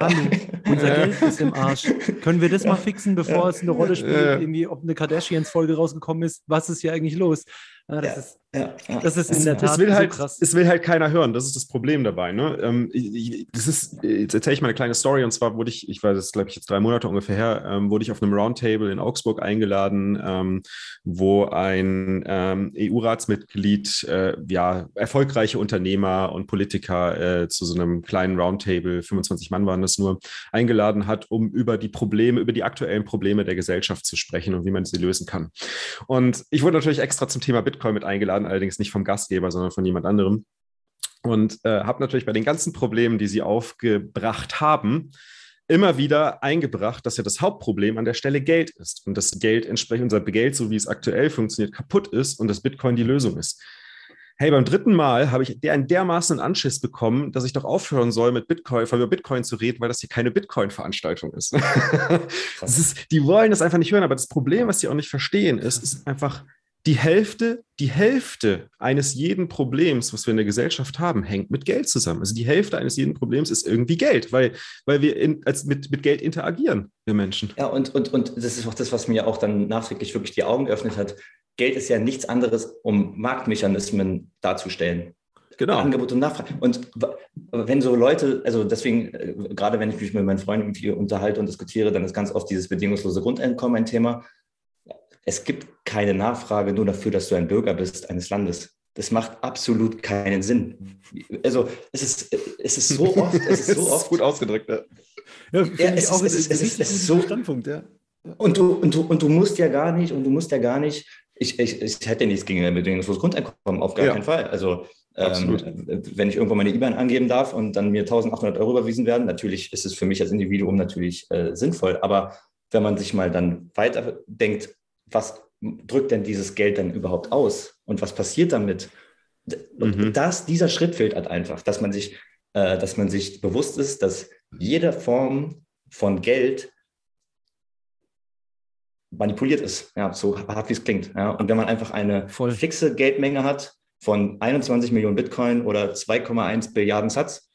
Hallo, unser Geld ist im Arsch. Können wir das mal fixen, bevor es eine Rolle spielt, irgendwie, ob eine Kardashians-Folge rausgekommen ist? Was ist hier eigentlich los? Ja, das, ja, ist, ja, das ist in der Tat es will halt, so krass. Es will halt keiner hören. Das ist das Problem dabei. Ne? Ähm, ich, das ist, jetzt erzähle ich mal eine kleine Story. Und zwar wurde ich, ich war das, glaube ich, jetzt drei Monate ungefähr her, ähm, wurde ich auf einem Roundtable in Augsburg eingeladen, ähm, wo ein ähm, EU-Ratsmitglied, äh, ja, erfolgreiche Unternehmer und Politiker äh, zu so einem kleinen Roundtable, 25 Mann waren das nur, eingeladen hat, um über die Probleme, über die aktuellen Probleme der Gesellschaft zu sprechen und wie man sie lösen kann. Und ich wurde natürlich extra zum Thema Bitcoin mit eingeladen, allerdings nicht vom Gastgeber, sondern von jemand anderem. Und äh, habe natürlich bei den ganzen Problemen, die sie aufgebracht haben, immer wieder eingebracht, dass ja das Hauptproblem an der Stelle Geld ist und das Geld entsprechend, unser Geld, so wie es aktuell funktioniert, kaputt ist und das Bitcoin die Lösung ist. Hey, beim dritten Mal habe ich einen dermaßen Anschiss bekommen, dass ich doch aufhören soll, mit Bitcoin, über Bitcoin zu reden, weil das hier keine Bitcoin-Veranstaltung ist. ist. Die wollen das einfach nicht hören, aber das Problem, was sie auch nicht verstehen, ist, ist einfach, die Hälfte, die Hälfte eines jeden Problems, was wir in der Gesellschaft haben, hängt mit Geld zusammen. Also die Hälfte eines jeden Problems ist irgendwie Geld, weil, weil wir in, als mit, mit Geld interagieren, wir Menschen. Ja, und, und, und das ist auch das, was mir auch dann nachträglich wirklich die Augen geöffnet hat. Geld ist ja nichts anderes, um Marktmechanismen darzustellen. Genau. Angebot und Nachfrage. Und wenn so Leute, also deswegen, äh, gerade wenn ich mich mit meinen Freunden irgendwie unterhalte und diskutiere, dann ist ganz oft dieses bedingungslose Grundeinkommen ein Thema es gibt keine Nachfrage nur dafür, dass du ein Bürger bist eines Landes. Das macht absolut keinen Sinn. Also es ist, es ist so oft, es ist so oft. gut ausgedrückt, ja. Ja, ja es, ist, es, ist, es, ist, es ist so Standpunkt, ja. Und du, und, du, und du musst ja gar nicht, und du musst ja gar nicht, ich, ich, ich hätte nichts gegen ein bedingungsloses Grundeinkommen, auf gar ja. keinen Fall. Also ähm, wenn ich irgendwo meine IBAN angeben darf und dann mir 1800 Euro überwiesen werden, natürlich ist es für mich als Individuum natürlich äh, sinnvoll. Aber wenn man sich mal dann weiter denkt, was drückt denn dieses Geld dann überhaupt aus und was passiert damit? Und mhm. das, dieser Schritt fehlt halt einfach, dass man sich, äh, dass man sich bewusst ist, dass jede Form von Geld manipuliert ist, ja, so hart wie es klingt. Ja. Und wenn man einfach eine Voll. fixe Geldmenge hat von 21 Millionen Bitcoin oder 2,1 Billiarden Satz,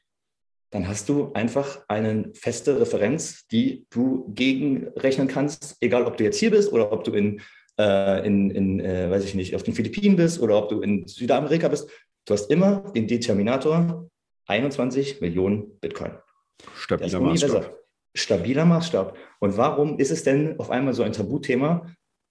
dann hast du einfach eine feste Referenz, die du gegenrechnen kannst, egal ob du jetzt hier bist oder ob du in, äh, in, in äh, weiß ich nicht, auf den Philippinen bist oder ob du in Südamerika bist. Du hast immer den Determinator 21 Millionen Bitcoin. Stabiler Maßstab. Stabiler Maßstab. Und warum ist es denn auf einmal so ein Tabuthema?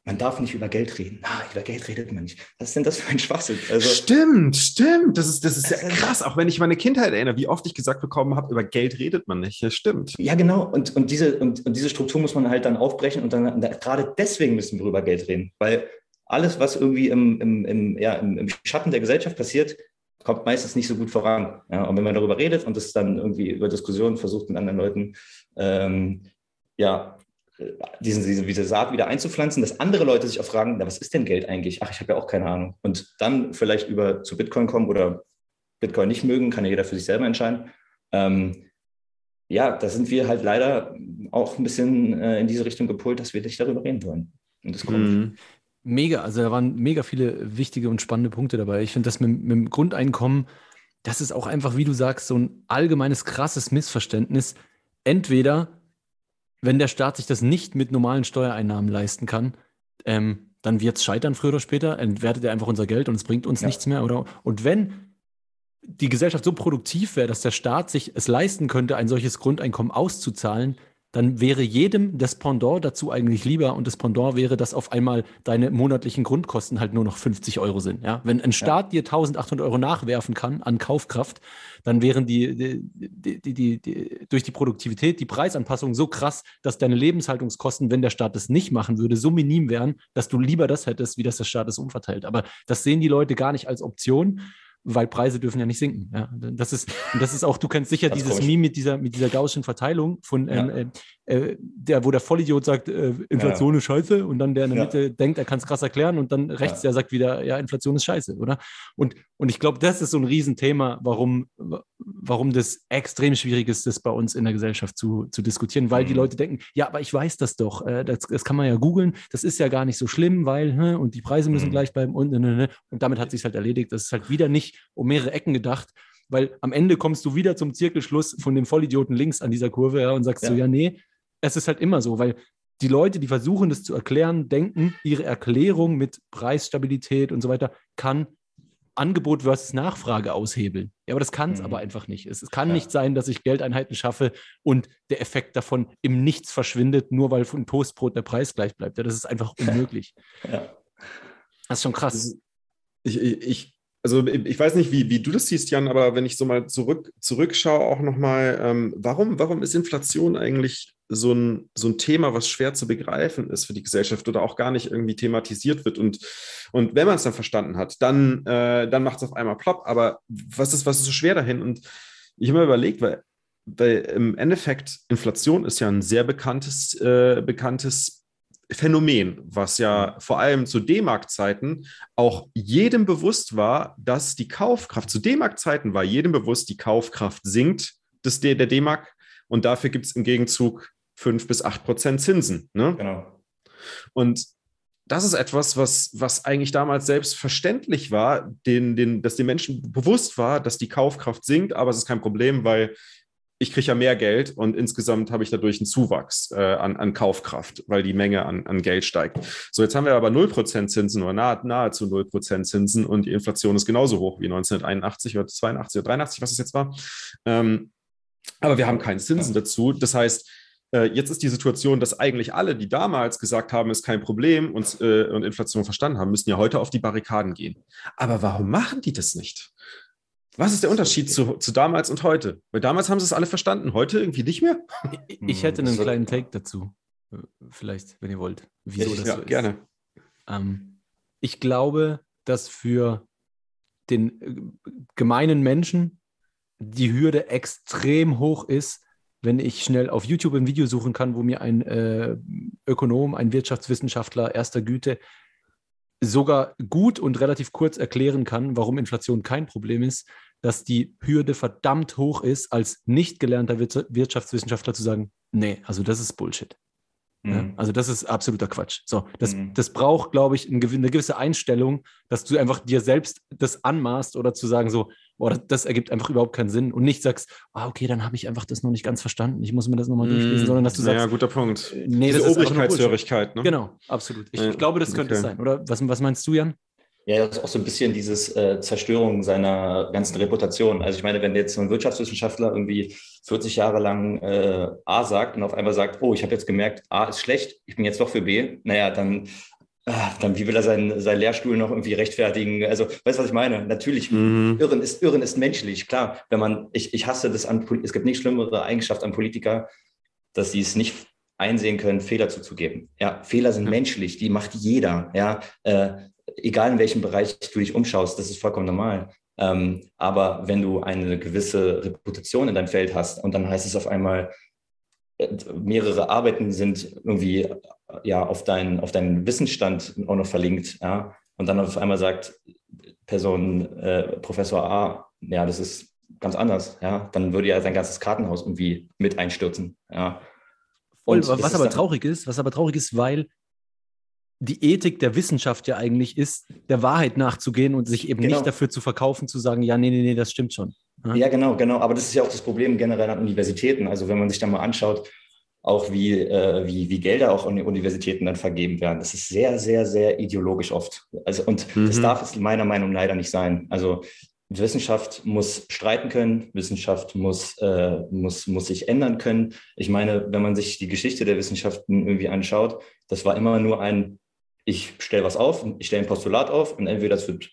Man darf nicht über Geld reden. Na, über Geld redet man nicht. Was ist denn das für ein Schwachsinn? Also, stimmt, stimmt. Das ist, das ist ja krass. Auch wenn ich meine Kindheit erinnere, wie oft ich gesagt bekommen habe, über Geld redet man nicht. Ja, stimmt. Ja, genau. Und, und, diese, und, und diese Struktur muss man halt dann aufbrechen. Und dann gerade deswegen müssen wir über Geld reden. Weil alles, was irgendwie im, im, im, ja, im, im Schatten der Gesellschaft passiert, kommt meistens nicht so gut voran. Ja, und wenn man darüber redet und das dann irgendwie über Diskussionen versucht mit anderen Leuten, ähm, ja, diesen, diese, diese Saat wieder einzupflanzen, dass andere Leute sich auch fragen, na, was ist denn Geld eigentlich? Ach, ich habe ja auch keine Ahnung. Und dann vielleicht über zu Bitcoin kommen oder Bitcoin nicht mögen, kann ja jeder für sich selber entscheiden. Ähm, ja, da sind wir halt leider auch ein bisschen äh, in diese Richtung gepolt, dass wir nicht darüber reden wollen. Und das kommt. Mhm. Mega, also da waren mega viele wichtige und spannende Punkte dabei. Ich finde das mit, mit dem Grundeinkommen, das ist auch einfach, wie du sagst, so ein allgemeines krasses Missverständnis. Entweder wenn der Staat sich das nicht mit normalen Steuereinnahmen leisten kann, ähm, dann wird es scheitern früher oder später, entwertet er einfach unser Geld und es bringt uns ja. nichts mehr. Oder? Und wenn die Gesellschaft so produktiv wäre, dass der Staat sich es leisten könnte, ein solches Grundeinkommen auszuzahlen, dann wäre jedem das Pendant dazu eigentlich lieber und das Pendant wäre, dass auf einmal deine monatlichen Grundkosten halt nur noch 50 Euro sind. Ja? Wenn ein Staat ja. dir 1800 Euro nachwerfen kann an Kaufkraft, dann wären die, die, die, die, durch die Produktivität die Preisanpassungen so krass, dass deine Lebenshaltungskosten, wenn der Staat das nicht machen würde, so minim wären, dass du lieber das hättest, wie dass der Staat es umverteilt. Aber das sehen die Leute gar nicht als Option weil Preise dürfen ja nicht sinken. Ja. Das ist, das ist auch, du kennst sicher das dieses Meme mit dieser, mit dieser gaußschen Verteilung von ähm, ja. Äh, der, wo der Vollidiot sagt, äh, Inflation ja. ist scheiße und dann der in der Mitte denkt, er kann es krass erklären und dann rechts der sagt wieder, ja, Inflation ist scheiße, oder? Und, und ich glaube, das ist so ein Riesenthema, warum, warum das extrem schwierig ist, das bei uns in der Gesellschaft zu, zu diskutieren, weil mhm. die Leute denken, ja, aber ich weiß das doch, äh, das, das kann man ja googeln, das ist ja gar nicht so schlimm, weil, hm, und die Preise müssen mhm. gleich bleiben und, und, und, und damit hat sich halt erledigt. Das ist halt wieder nicht um mehrere Ecken gedacht, weil am Ende kommst du wieder zum Zirkelschluss von dem Vollidioten links an dieser Kurve ja, und sagst ja. so, ja, nee, es ist halt immer so, weil die Leute, die versuchen, das zu erklären, denken, ihre Erklärung mit Preisstabilität und so weiter kann Angebot versus Nachfrage aushebeln. Ja, aber das kann es mhm. aber einfach nicht. Es, es kann ja. nicht sein, dass ich Geldeinheiten schaffe und der Effekt davon im Nichts verschwindet, nur weil von Toastbrot der Preis gleich bleibt. Ja, das ist einfach unmöglich. Ja. Das ist schon krass. Ich, ich, also ich weiß nicht, wie, wie du das siehst, Jan, aber wenn ich so mal zurück, zurückschaue, auch nochmal, ähm, warum, warum ist Inflation eigentlich so ein, so ein Thema, was schwer zu begreifen ist für die Gesellschaft oder auch gar nicht irgendwie thematisiert wird? Und, und wenn man es dann verstanden hat, dann, äh, dann macht es auf einmal plopp. Aber was ist, was ist so schwer dahin? Und ich habe mir überlegt, weil, weil im Endeffekt Inflation ist ja ein sehr bekanntes, äh, bekanntes Phänomen, was ja mhm. vor allem zu D-Mark-Zeiten auch jedem bewusst war, dass die Kaufkraft, zu D-Mark-Zeiten war jedem bewusst, die Kaufkraft sinkt des der D-Mark und dafür gibt es im Gegenzug 5 bis 8 Prozent Zinsen. Ne? Genau. Und das ist etwas, was, was eigentlich damals selbstverständlich war, den, den, dass den Menschen bewusst war, dass die Kaufkraft sinkt, aber es ist kein Problem, weil ich kriege ja mehr Geld und insgesamt habe ich dadurch einen Zuwachs äh, an, an Kaufkraft, weil die Menge an, an Geld steigt. So, jetzt haben wir aber 0% Zinsen oder nahe, nahezu 0% Zinsen und die Inflation ist genauso hoch wie 1981 oder 82 oder 83, was es jetzt war. Ähm, aber wir haben keine Zinsen dazu. Das heißt, äh, jetzt ist die Situation, dass eigentlich alle, die damals gesagt haben, ist kein Problem und, äh, und Inflation verstanden haben, müssen ja heute auf die Barrikaden gehen. Aber warum machen die das nicht? Was ist der Unterschied zu, zu damals und heute? Weil damals haben sie es alle verstanden, heute irgendwie nicht mehr. Ich hätte einen kleinen Take dazu, äh, vielleicht, wenn ihr wollt. Wieso ich, das ja, so ist. Gerne. Ähm, ich glaube, dass für den äh, gemeinen Menschen die Hürde extrem hoch ist, wenn ich schnell auf YouTube ein Video suchen kann, wo mir ein äh, Ökonom, ein Wirtschaftswissenschaftler erster Güte sogar gut und relativ kurz erklären kann, warum Inflation kein Problem ist, dass die Hürde verdammt hoch ist, als nicht gelernter Wirtschaftswissenschaftler zu sagen, nee, also das ist Bullshit. Mhm. Ja, also das ist absoluter Quatsch. So, das, mhm. das braucht, glaube ich, eine gewisse Einstellung, dass du einfach dir selbst das anmaßt oder zu sagen so, boah, das, das ergibt einfach überhaupt keinen Sinn und nicht sagst, ah, okay, dann habe ich einfach das noch nicht ganz verstanden, ich muss mir das nochmal mhm. durchlesen, sondern dass du sagst, ja, guter Punkt. Nee, Diese Obrigkeitshörigkeit, ne? Genau, absolut. Ich, ja, ich glaube, das könnte okay. es sein, oder? Was, was meinst du, Jan? Ja, das ist auch so ein bisschen dieses äh, Zerstörung seiner ganzen Reputation. Also ich meine, wenn jetzt so ein Wirtschaftswissenschaftler irgendwie 40 Jahre lang äh, A sagt und auf einmal sagt, oh, ich habe jetzt gemerkt, A ist schlecht, ich bin jetzt doch für B, naja, dann, äh, dann wie will er seinen, seinen Lehrstuhl noch irgendwie rechtfertigen? Also, weißt du, was ich meine? Natürlich, mhm. Irren, ist, Irren ist menschlich, klar. Wenn man, ich, ich hasse das an, es gibt nicht schlimmere Eigenschaft an Politiker, dass sie es nicht einsehen können, Fehler zuzugeben. Ja, Fehler sind ja. menschlich, die macht jeder. Ja, äh, egal in welchem Bereich du dich umschaust, das ist vollkommen normal. Ähm, aber wenn du eine gewisse Reputation in deinem Feld hast und dann heißt es auf einmal, äh, mehrere Arbeiten sind irgendwie ja auf deinen auf deinen Wissensstand auch noch verlinkt, ja, und dann auf einmal sagt Person äh, Professor A, ja, das ist ganz anders, ja, dann würde ja sein ganzes Kartenhaus irgendwie mit einstürzen, ja. Und was aber traurig ist, was aber traurig ist, weil die Ethik der Wissenschaft ja eigentlich ist, der Wahrheit nachzugehen und sich eben genau. nicht dafür zu verkaufen, zu sagen, ja, nee, nee, nee, das stimmt schon. Ja? ja, genau, genau. Aber das ist ja auch das Problem generell an Universitäten. Also wenn man sich da mal anschaut, auch wie, äh, wie, wie Gelder auch an die Universitäten dann vergeben werden. Das ist sehr, sehr, sehr ideologisch oft. Also, und mhm. das darf es meiner Meinung nach leider nicht sein. Also Wissenschaft muss streiten können, Wissenschaft muss, äh, muss, muss sich ändern können. Ich meine, wenn man sich die Geschichte der Wissenschaften irgendwie anschaut, das war immer nur ein, ich stelle was auf, ich stelle ein Postulat auf und entweder das wird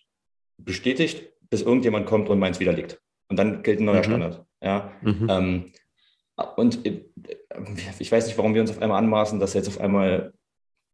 bestätigt, bis irgendjemand kommt und meins widerlegt. Und dann gilt ein neuer mhm. Standard. Ja? Mhm. Ähm, und äh, ich weiß nicht, warum wir uns auf einmal anmaßen, dass jetzt auf einmal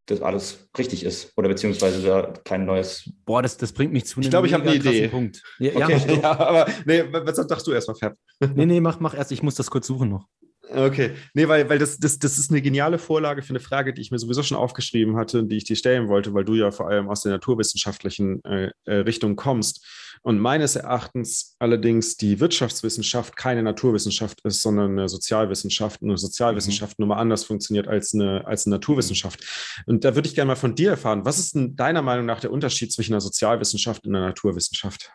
das alles richtig ist oder beziehungsweise da kein neues. Boah, das, das bringt mich zu einem Ich glaube, ich habe eine Idee. Punkt. Ja, okay. ja, ja, aber nee, was sagst du erstmal, Fab? Nee, nee, mach, mach erst. Ich muss das kurz suchen noch. Okay, nee, weil, weil das, das, das ist eine geniale Vorlage für eine Frage, die ich mir sowieso schon aufgeschrieben hatte und die ich dir stellen wollte, weil du ja vor allem aus der naturwissenschaftlichen äh, äh Richtung kommst. Und meines Erachtens allerdings die Wirtschaftswissenschaft keine Naturwissenschaft ist, sondern eine Sozialwissenschaft. Und eine Sozialwissenschaft mhm. nur mal anders funktioniert als eine, als eine Naturwissenschaft. Und da würde ich gerne mal von dir erfahren, was ist denn deiner Meinung nach der Unterschied zwischen einer Sozialwissenschaft und einer Naturwissenschaft?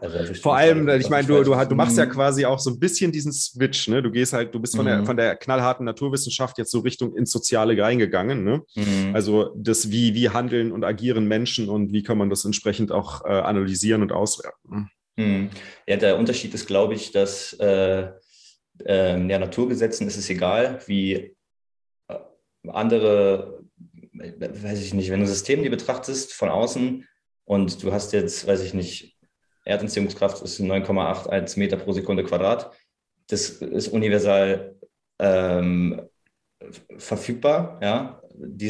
Also Vor allem, ich meine, du, du, du, machst ja quasi auch so ein bisschen diesen Switch, ne? Du gehst halt, du bist von, mhm. der, von der knallharten Naturwissenschaft jetzt so Richtung ins Soziale reingegangen, ne? Mhm. Also das, wie, wie handeln und agieren Menschen und wie kann man das entsprechend auch äh, analysieren und auswerten. Mhm. Ja, der Unterschied ist, glaube ich, dass äh, äh, ja, Naturgesetzen ist es egal, wie äh, andere, weiß ich nicht, wenn du Systeme die betrachtest von außen und du hast jetzt, weiß ich nicht, Erdanziehungskraft ist 9,81 Meter pro Sekunde Quadrat. Das ist universal ähm, verfügbar, ja.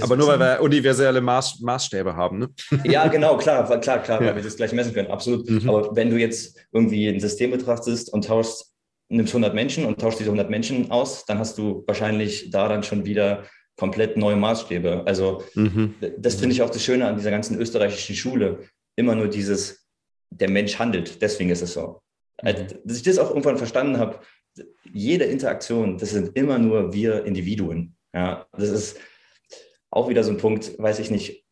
Aber nur weil wir universelle Maß, Maßstäbe haben, ne? Ja, genau, klar, klar, klar, ja. weil wir das gleich messen können, absolut. Mhm. Aber wenn du jetzt irgendwie ein System betrachtest und tauschst, nimmst 100 Menschen und tauschst diese 100 Menschen aus, dann hast du wahrscheinlich da dann schon wieder komplett neue Maßstäbe. Also mhm. das finde ich auch das Schöne an dieser ganzen österreichischen Schule. Immer nur dieses, der Mensch handelt. Deswegen ist es so. Also, mhm. dass ich das auch irgendwann verstanden habe, jede Interaktion, das sind immer nur wir Individuen. Ja, das ist auch wieder so ein Punkt, weiß ich nicht.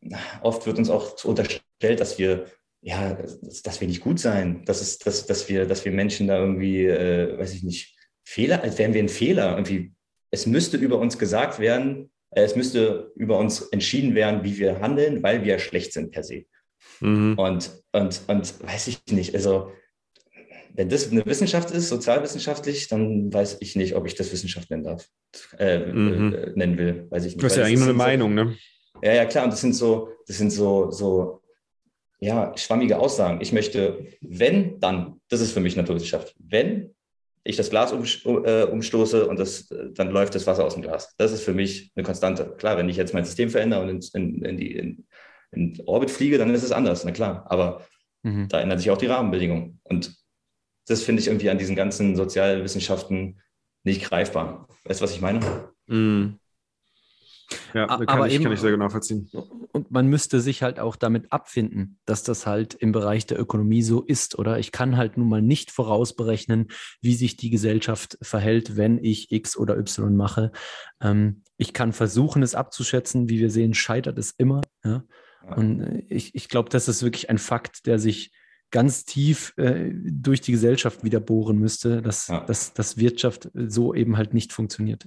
Oft wird uns auch unterstellt, dass wir ja, dass wir nicht gut sein, dass, es, dass, dass, wir, dass wir Menschen da irgendwie, äh, weiß ich nicht, Fehler, als wären wir ein Fehler. Irgendwie, es müsste über uns gesagt werden, äh, es müsste über uns entschieden werden, wie wir handeln, weil wir schlecht sind per se. Mhm. Und, und, und weiß ich nicht, also wenn das eine Wissenschaft ist, sozialwissenschaftlich, dann weiß ich nicht, ob ich das Wissenschaft nennen darf, äh, mhm. äh, nennen will, weiß ich nicht. Du hast ja eigentlich nur eine Meinung, so, ne? Ja, ja, klar, und das sind so, das sind so, so, ja, schwammige Aussagen. Ich möchte, wenn, dann, das ist für mich Naturwissenschaft, wenn ich das Glas um, äh, umstoße und das, dann läuft das Wasser aus dem Glas. Das ist für mich eine Konstante. Klar, wenn ich jetzt mein System verändere und in, in, in die, in, in Orbit fliege, dann ist es anders, na klar. Aber mhm. da ändern sich auch die Rahmenbedingungen. Und das finde ich irgendwie an diesen ganzen Sozialwissenschaften nicht greifbar. Weißt du, was ich meine? Mhm. Ja, kann, aber ich, eben, kann ich sehr genau verziehen. Und man müsste sich halt auch damit abfinden, dass das halt im Bereich der Ökonomie so ist, oder? Ich kann halt nun mal nicht vorausberechnen, wie sich die Gesellschaft verhält, wenn ich X oder Y mache. Ähm, ich kann versuchen, es abzuschätzen. Wie wir sehen, scheitert es immer. Ja? Und äh, ich, ich glaube, das ist wirklich ein Fakt, der sich ganz tief äh, durch die Gesellschaft wieder bohren müsste, dass, ja. dass, dass Wirtschaft so eben halt nicht funktioniert.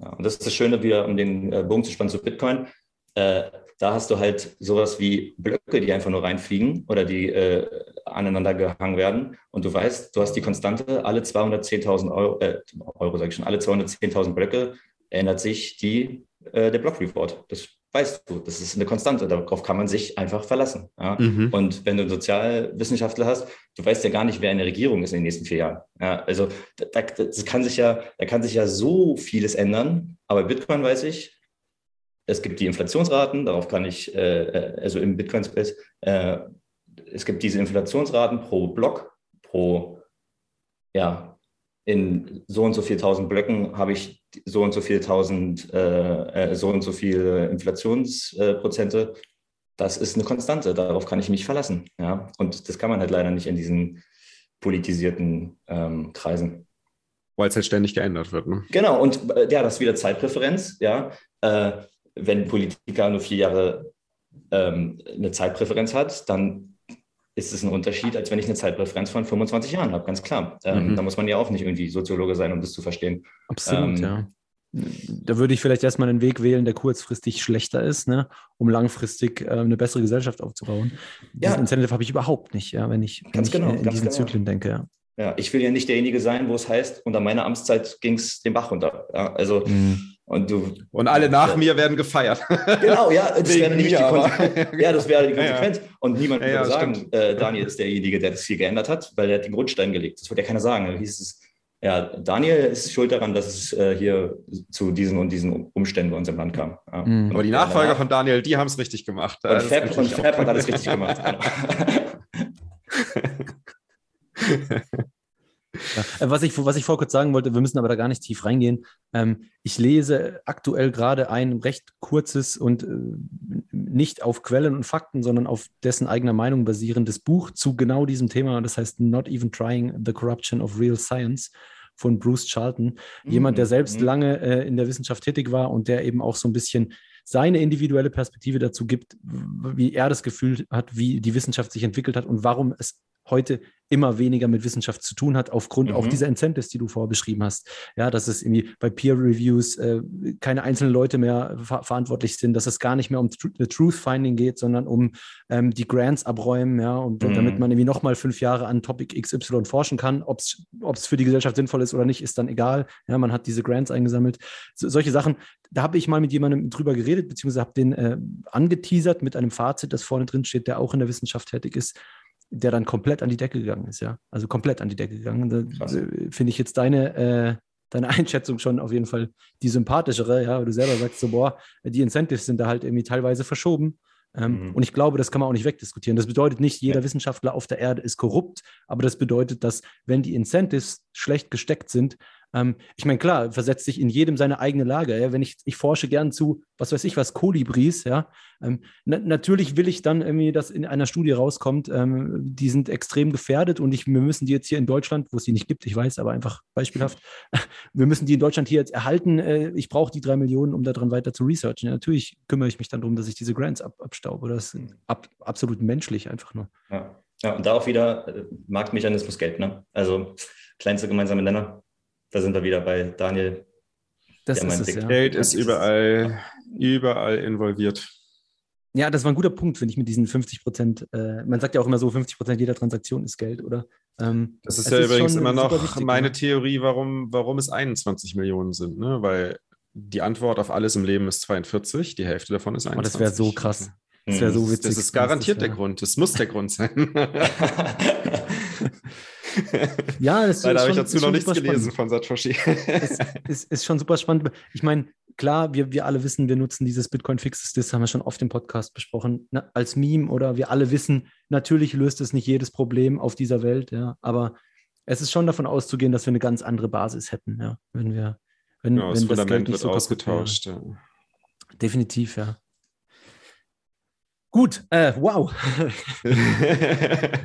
Ja, und das ist das Schöne, wieder um den äh, Bogen zu spannen zu Bitcoin. Äh, da hast du halt sowas wie Blöcke, die einfach nur reinfliegen oder die äh, aneinander gehangen werden. Und du weißt, du hast die Konstante, alle 210.000 Euro, äh, Euro sag ich schon, alle 210.000 Blöcke ändert sich die, äh, der Block-Report. Das weißt du, das ist eine Konstante, darauf kann man sich einfach verlassen. Ja? Mhm. Und wenn du einen Sozialwissenschaftler hast, du weißt ja gar nicht, wer in der Regierung ist in den nächsten vier Jahren. Ja? Also da, das kann sich ja, da kann sich ja so vieles ändern, aber Bitcoin weiß ich, es gibt die Inflationsraten, darauf kann ich, äh, äh also im Bitcoin-Space, äh, es gibt diese Inflationsraten pro Block, pro ja, in so und so viel tausend Blöcken habe ich so und so viel tausend, äh, äh so und so viele Inflationsprozente. Das ist eine Konstante, darauf kann ich mich verlassen. Ja? Und das kann man halt leider nicht in diesen politisierten ähm, Kreisen. Weil es halt ständig geändert wird. Ne? Genau, und äh, ja, das ist wieder Zeitpräferenz. Ja? Äh, wenn ein Politiker nur vier Jahre ähm, eine Zeitpräferenz hat, dann ist es ein Unterschied, als wenn ich eine Zeitpräferenz von 25 Jahren habe, ganz klar. Ähm, mhm. Da muss man ja auch nicht irgendwie Soziologe sein, um das zu verstehen. Absolut, ähm, ja. da würde ich vielleicht erstmal einen Weg wählen, der kurzfristig schlechter ist, ne, um langfristig äh, eine bessere Gesellschaft aufzubauen. Ja. Diesen Incentive habe ich überhaupt nicht, ja, wenn ich, wenn ich genau, in diesen genau. Zyklen denke. Ja. ja. ich will ja nicht derjenige sein, wo es heißt, unter meiner Amtszeit ging es den Bach runter. Ja, also mhm. Und, du, und alle nach mir werden gefeiert. Genau, ja, das wäre nämlich die Konsequenz. ja, das wäre die Konsequenz. Und niemand würde sagen, äh, Daniel ist derjenige, der das hier geändert hat, weil er hat den Grundstein gelegt. Das würde ja keiner sagen. Da hieß es, ja, Daniel ist schuld daran, dass es äh, hier zu diesen und diesen Umständen bei uns im Land kam. Ja. Mhm. Aber die Nachfolger von Daniel, die haben es richtig gemacht. Und Fab, und Fab hat alles richtig gemacht. Ja. Äh, was, ich, was ich vor kurz sagen wollte, wir müssen aber da gar nicht tief reingehen. Ähm, ich lese aktuell gerade ein recht kurzes und äh, nicht auf Quellen und Fakten, sondern auf dessen eigener Meinung basierendes Buch zu genau diesem Thema. Das heißt Not Even Trying the Corruption of Real Science von Bruce Charlton. Mhm. Jemand, der selbst mhm. lange äh, in der Wissenschaft tätig war und der eben auch so ein bisschen seine individuelle Perspektive dazu gibt, wie er das Gefühl hat, wie die Wissenschaft sich entwickelt hat und warum es heute immer weniger mit Wissenschaft zu tun hat, aufgrund mhm. auch dieser Incentives, die du vorher beschrieben hast. Ja, dass es irgendwie bei Peer Reviews äh, keine einzelnen Leute mehr ver verantwortlich sind, dass es gar nicht mehr um Tr Truth Finding geht, sondern um ähm, die Grants abräumen, ja, und mhm. damit man irgendwie nochmal fünf Jahre an Topic XY forschen kann, ob es für die Gesellschaft sinnvoll ist oder nicht, ist dann egal. Ja, man hat diese Grants eingesammelt. So, solche Sachen, da habe ich mal mit jemandem drüber geredet, beziehungsweise habe den äh, angeteasert mit einem Fazit, das vorne drin steht, der auch in der Wissenschaft tätig ist der dann komplett an die Decke gegangen ist, ja. Also komplett an die Decke gegangen. Da äh, finde ich jetzt deine, äh, deine Einschätzung schon auf jeden Fall die sympathischere, ja, weil du selber sagst so, boah, die Incentives sind da halt irgendwie teilweise verschoben. Ähm, mhm. Und ich glaube, das kann man auch nicht wegdiskutieren. Das bedeutet nicht, jeder ja. Wissenschaftler auf der Erde ist korrupt, aber das bedeutet, dass wenn die Incentives schlecht gesteckt sind, ähm, ich meine, klar, versetzt sich in jedem seine eigene Lage. Ja? Wenn ich, ich forsche gern zu, was weiß ich was, Kolibris, ja. Ähm, na, natürlich will ich dann irgendwie, dass in einer Studie rauskommt, ähm, die sind extrem gefährdet und ich, wir müssen die jetzt hier in Deutschland, wo es sie nicht gibt, ich weiß, aber einfach beispielhaft, wir müssen die in Deutschland hier jetzt erhalten. Äh, ich brauche die drei Millionen, um daran weiter zu researchen. Ja, natürlich kümmere ich mich dann darum, dass ich diese Grants ab, abstaube. Das ist ab, absolut menschlich einfach nur. Ja. ja, und da auch wieder äh, Marktmechanismus Geld, ne? Also kleinste gemeinsame Nenner da sind wir wieder bei Daniel. Das ist es, ja. Geld ist überall, überall involviert. Ja, das war ein guter Punkt, finde ich, mit diesen 50 Prozent. Äh, man sagt ja auch immer so, 50 Prozent jeder Transaktion ist Geld, oder? Ähm, das ist ja ist übrigens immer noch wichtig, meine ne? Theorie, warum, warum es 21 Millionen sind, ne? Weil die Antwort auf alles im Leben ist 42, die Hälfte davon ist 21. Oh, das wäre so krass. Das wäre so witzig. Das ist garantiert das, der Grund. Das muss der Grund sein. ja, das Leider habe ich dazu noch nichts gelesen von Satoshi. ist, ist, ist, schon super spannend. Ich meine, klar, wir, wir alle wissen, wir nutzen dieses Bitcoin Fixes, das haben wir schon oft im Podcast besprochen, na, als Meme oder wir alle wissen, natürlich löst es nicht jedes Problem auf dieser Welt, ja, aber es ist schon davon auszugehen, dass wir eine ganz andere Basis hätten, ja, wenn wir, wenn, das wenn das Geld nicht wird so ausgetauscht. Ja. Definitiv, ja. Gut, äh, wow.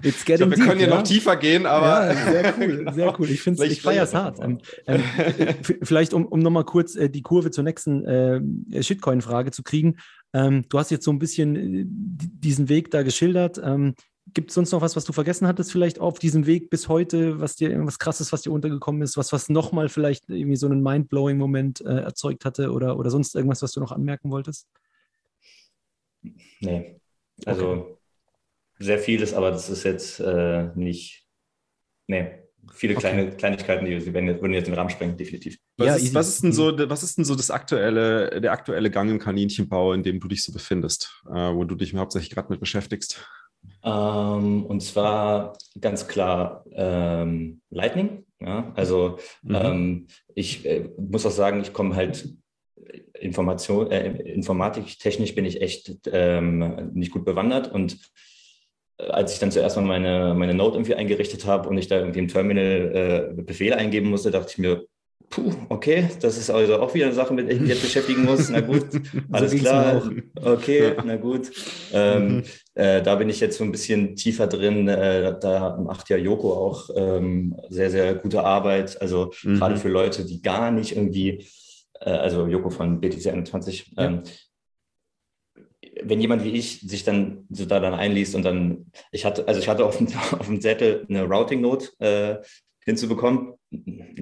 It's getting glaub, wir können hier ja? noch tiefer gehen, aber. Ja, sehr cool, sehr cool. Ich finde ich feiere es hart. Ähm, ähm, vielleicht, um, um nochmal kurz äh, die Kurve zur nächsten äh, Shitcoin-Frage zu kriegen. Ähm, du hast jetzt so ein bisschen äh, diesen Weg da geschildert. Ähm, Gibt es sonst noch was, was du vergessen hattest, vielleicht auf diesem Weg bis heute, was dir irgendwas krasses, was dir untergekommen ist, was, was nochmal vielleicht irgendwie so einen mind-blowing Moment äh, erzeugt hatte oder, oder sonst irgendwas, was du noch anmerken wolltest? Nee. Also okay. sehr vieles, aber das ist jetzt äh, nicht. Nee. Viele kleine okay. Kleinigkeiten, die, die würden jetzt den Rahmen sprengen, definitiv. Was, ja, ist, was, ist, denn so, was ist denn so das aktuelle, der aktuelle Gang im Kaninchenbau, in dem du dich so befindest, äh, wo du dich hauptsächlich gerade mit beschäftigst? Ähm, und zwar ganz klar ähm, Lightning. Ja? Also mhm. ähm, ich äh, muss auch sagen, ich komme halt Information, äh, informatiktechnisch bin ich echt ähm, nicht gut bewandert und äh, als ich dann zuerst mal meine, meine Node irgendwie eingerichtet habe und ich da irgendwie im Terminal äh, Befehle eingeben musste, dachte ich mir, puh, okay, das ist also auch wieder eine Sache, mit der ich mich jetzt beschäftigen muss. Na gut, alles so klar. Okay, na gut. Ähm, mhm. äh, da bin ich jetzt so ein bisschen tiefer drin. Äh, da macht ja Joko auch ähm, sehr, sehr gute Arbeit. Also mhm. gerade für Leute, die gar nicht irgendwie äh, also Joko von BTC 21, ja. ähm, wenn jemand wie ich sich dann so da dann einliest und dann, ich hatte, also ich hatte auf dem, auf dem Zettel eine Routing-Note äh, hinzubekommen.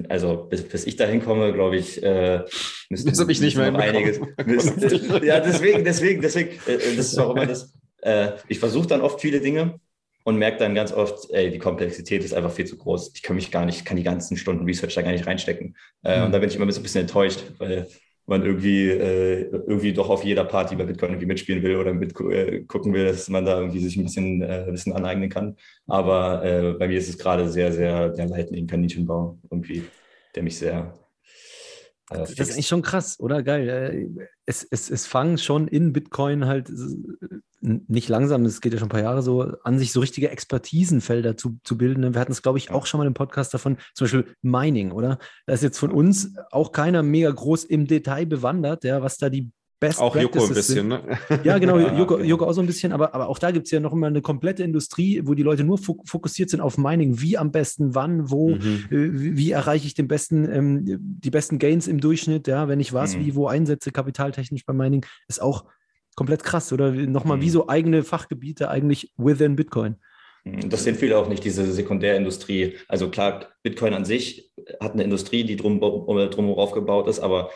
also bis, bis ich da hinkomme, glaube ich, äh, das habe ich nicht mehr einiges. Müsste, ja, deswegen, deswegen, deswegen, äh, das ist auch immer das. Äh, ich versuche dann oft viele Dinge und merke dann ganz oft, ey, die Komplexität ist einfach viel zu groß. Ich kann mich gar nicht, kann die ganzen Stunden Research da gar nicht reinstecken. Äh, mhm. Und da bin ich immer ein bisschen enttäuscht, weil man irgendwie, äh, irgendwie doch auf jeder Party bei Bitcoin irgendwie mitspielen will oder mit äh, gucken will, dass man da irgendwie sich ein bisschen äh, Wissen aneignen kann. Aber äh, bei mir ist es gerade sehr, sehr der leitende Kaninchenbau irgendwie, der mich sehr äh, das ist eigentlich schon krass, oder? Geil. Äh, es, es, es fangen schon in Bitcoin halt nicht langsam, es geht ja schon ein paar Jahre so, an sich so richtige Expertisenfelder zu, zu bilden. Wir hatten es, glaube ich, auch schon mal im Podcast davon, zum Beispiel Mining, oder? Da ist jetzt von uns auch keiner mega groß im Detail bewandert, ja, was da die Best auch Joko ein bisschen, ne? Ja, genau, Joko, Joko, auch so ein bisschen, aber, aber auch da gibt es ja noch immer eine komplette Industrie, wo die Leute nur fokussiert sind auf Mining, wie am besten, wann, wo, mhm. äh, wie, wie, erreiche ich den besten, ähm, die besten Gains im Durchschnitt, ja, wenn ich was, mhm. wie, wo einsetze, kapitaltechnisch beim Mining, ist auch komplett krass, oder nochmal mhm. wie so eigene Fachgebiete eigentlich within Bitcoin. Mhm, das sehen viele auch nicht, diese Sekundärindustrie. Also klar, Bitcoin an sich hat eine Industrie, die drum, drum aufgebaut ist, aber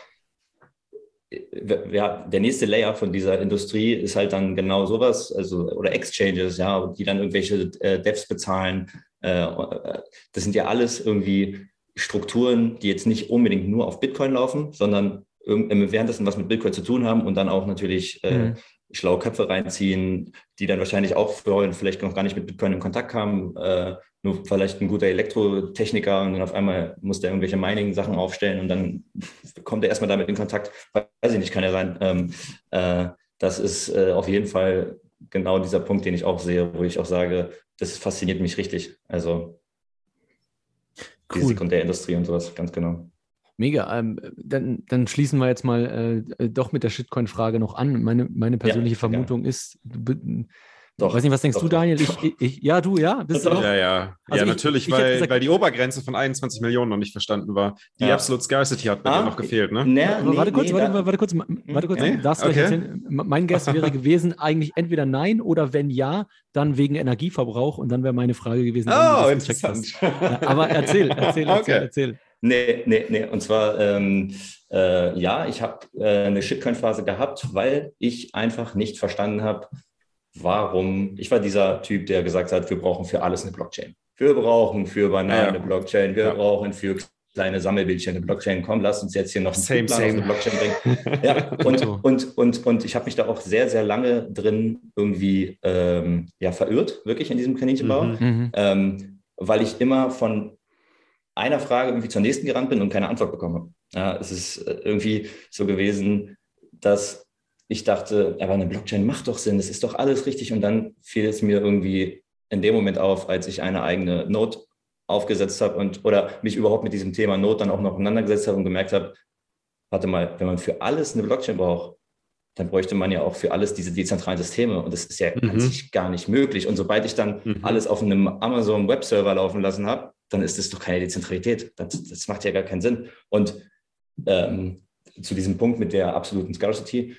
ja, der nächste Layer von dieser Industrie ist halt dann genau sowas, also oder Exchanges, ja, die dann irgendwelche äh, Devs bezahlen. Äh, äh, das sind ja alles irgendwie Strukturen, die jetzt nicht unbedingt nur auf Bitcoin laufen, sondern währenddessen was mit Bitcoin zu tun haben und dann auch natürlich äh, mhm. schlaue Köpfe reinziehen, die dann wahrscheinlich auch vorhin vielleicht noch gar nicht mit Bitcoin in Kontakt kamen, äh, nur vielleicht ein guter Elektrotechniker und dann auf einmal muss der irgendwelche Mining-Sachen aufstellen und dann kommt er erstmal damit in Kontakt. Weiß ich nicht, kann ja sein. Ähm, äh, das ist äh, auf jeden Fall genau dieser Punkt, den ich auch sehe, wo ich auch sage, das fasziniert mich richtig. Also cool. die Sekundärindustrie und sowas, ganz genau. Mega. Ähm, dann, dann schließen wir jetzt mal äh, doch mit der Shitcoin-Frage noch an. Meine, meine persönliche ja, Vermutung ja. ist, du, doch, weiß nicht, was denkst doch, du, Daniel? Ich, ich, ich, ja, du, ja, bist du auch? Ja, ja. Also ja, natürlich, weil, gesagt, weil die Obergrenze von 21 Millionen noch nicht verstanden war. Die ja. Absolute Scarcity hat bei ah, dir noch gefehlt, ne? Nee, nee, warte kurz, nee, warte, warte, kurz, warte kurz, nee? darfst du okay. erzählen? Mein Guess wäre gewesen, eigentlich entweder nein oder wenn ja, dann wegen Energieverbrauch und dann wäre meine Frage gewesen. Oh, interessant. Ja, aber erzähl, erzähl, erzähl, okay. erzähl. Nee, nee, nee. Und zwar, ähm, äh, ja, ich habe äh, eine Shitcoin-Phase gehabt, weil ich einfach nicht verstanden habe, warum, ich war dieser Typ, der gesagt hat, wir brauchen für alles eine Blockchain. Wir brauchen für Bananen ja. eine Blockchain, wir ja. brauchen für kleine Sammelbildchen eine Blockchain. Komm, lass uns jetzt hier noch same, same. Blockchain bringen. ja, und, und, und, und ich habe mich da auch sehr, sehr lange drin irgendwie ähm, ja, verirrt, wirklich in diesem Kaninchenbau, mhm. mhm. ähm, weil ich immer von einer Frage irgendwie zur nächsten gerannt bin und keine Antwort bekomme. Ja, es ist äh, irgendwie so gewesen, dass ich dachte, aber eine Blockchain macht doch Sinn, das ist doch alles richtig. Und dann fiel es mir irgendwie in dem Moment auf, als ich eine eigene Note aufgesetzt habe und oder mich überhaupt mit diesem Thema Note dann auch noch auseinandergesetzt habe und gemerkt habe, warte mal, wenn man für alles eine Blockchain braucht, dann bräuchte man ja auch für alles diese dezentralen Systeme. Und das ist ja mhm. an sich gar nicht möglich. Und sobald ich dann mhm. alles auf einem Amazon Webserver laufen lassen habe, dann ist das doch keine Dezentralität. Das, das macht ja gar keinen Sinn. Und ähm, zu diesem Punkt mit der absoluten Scarcity,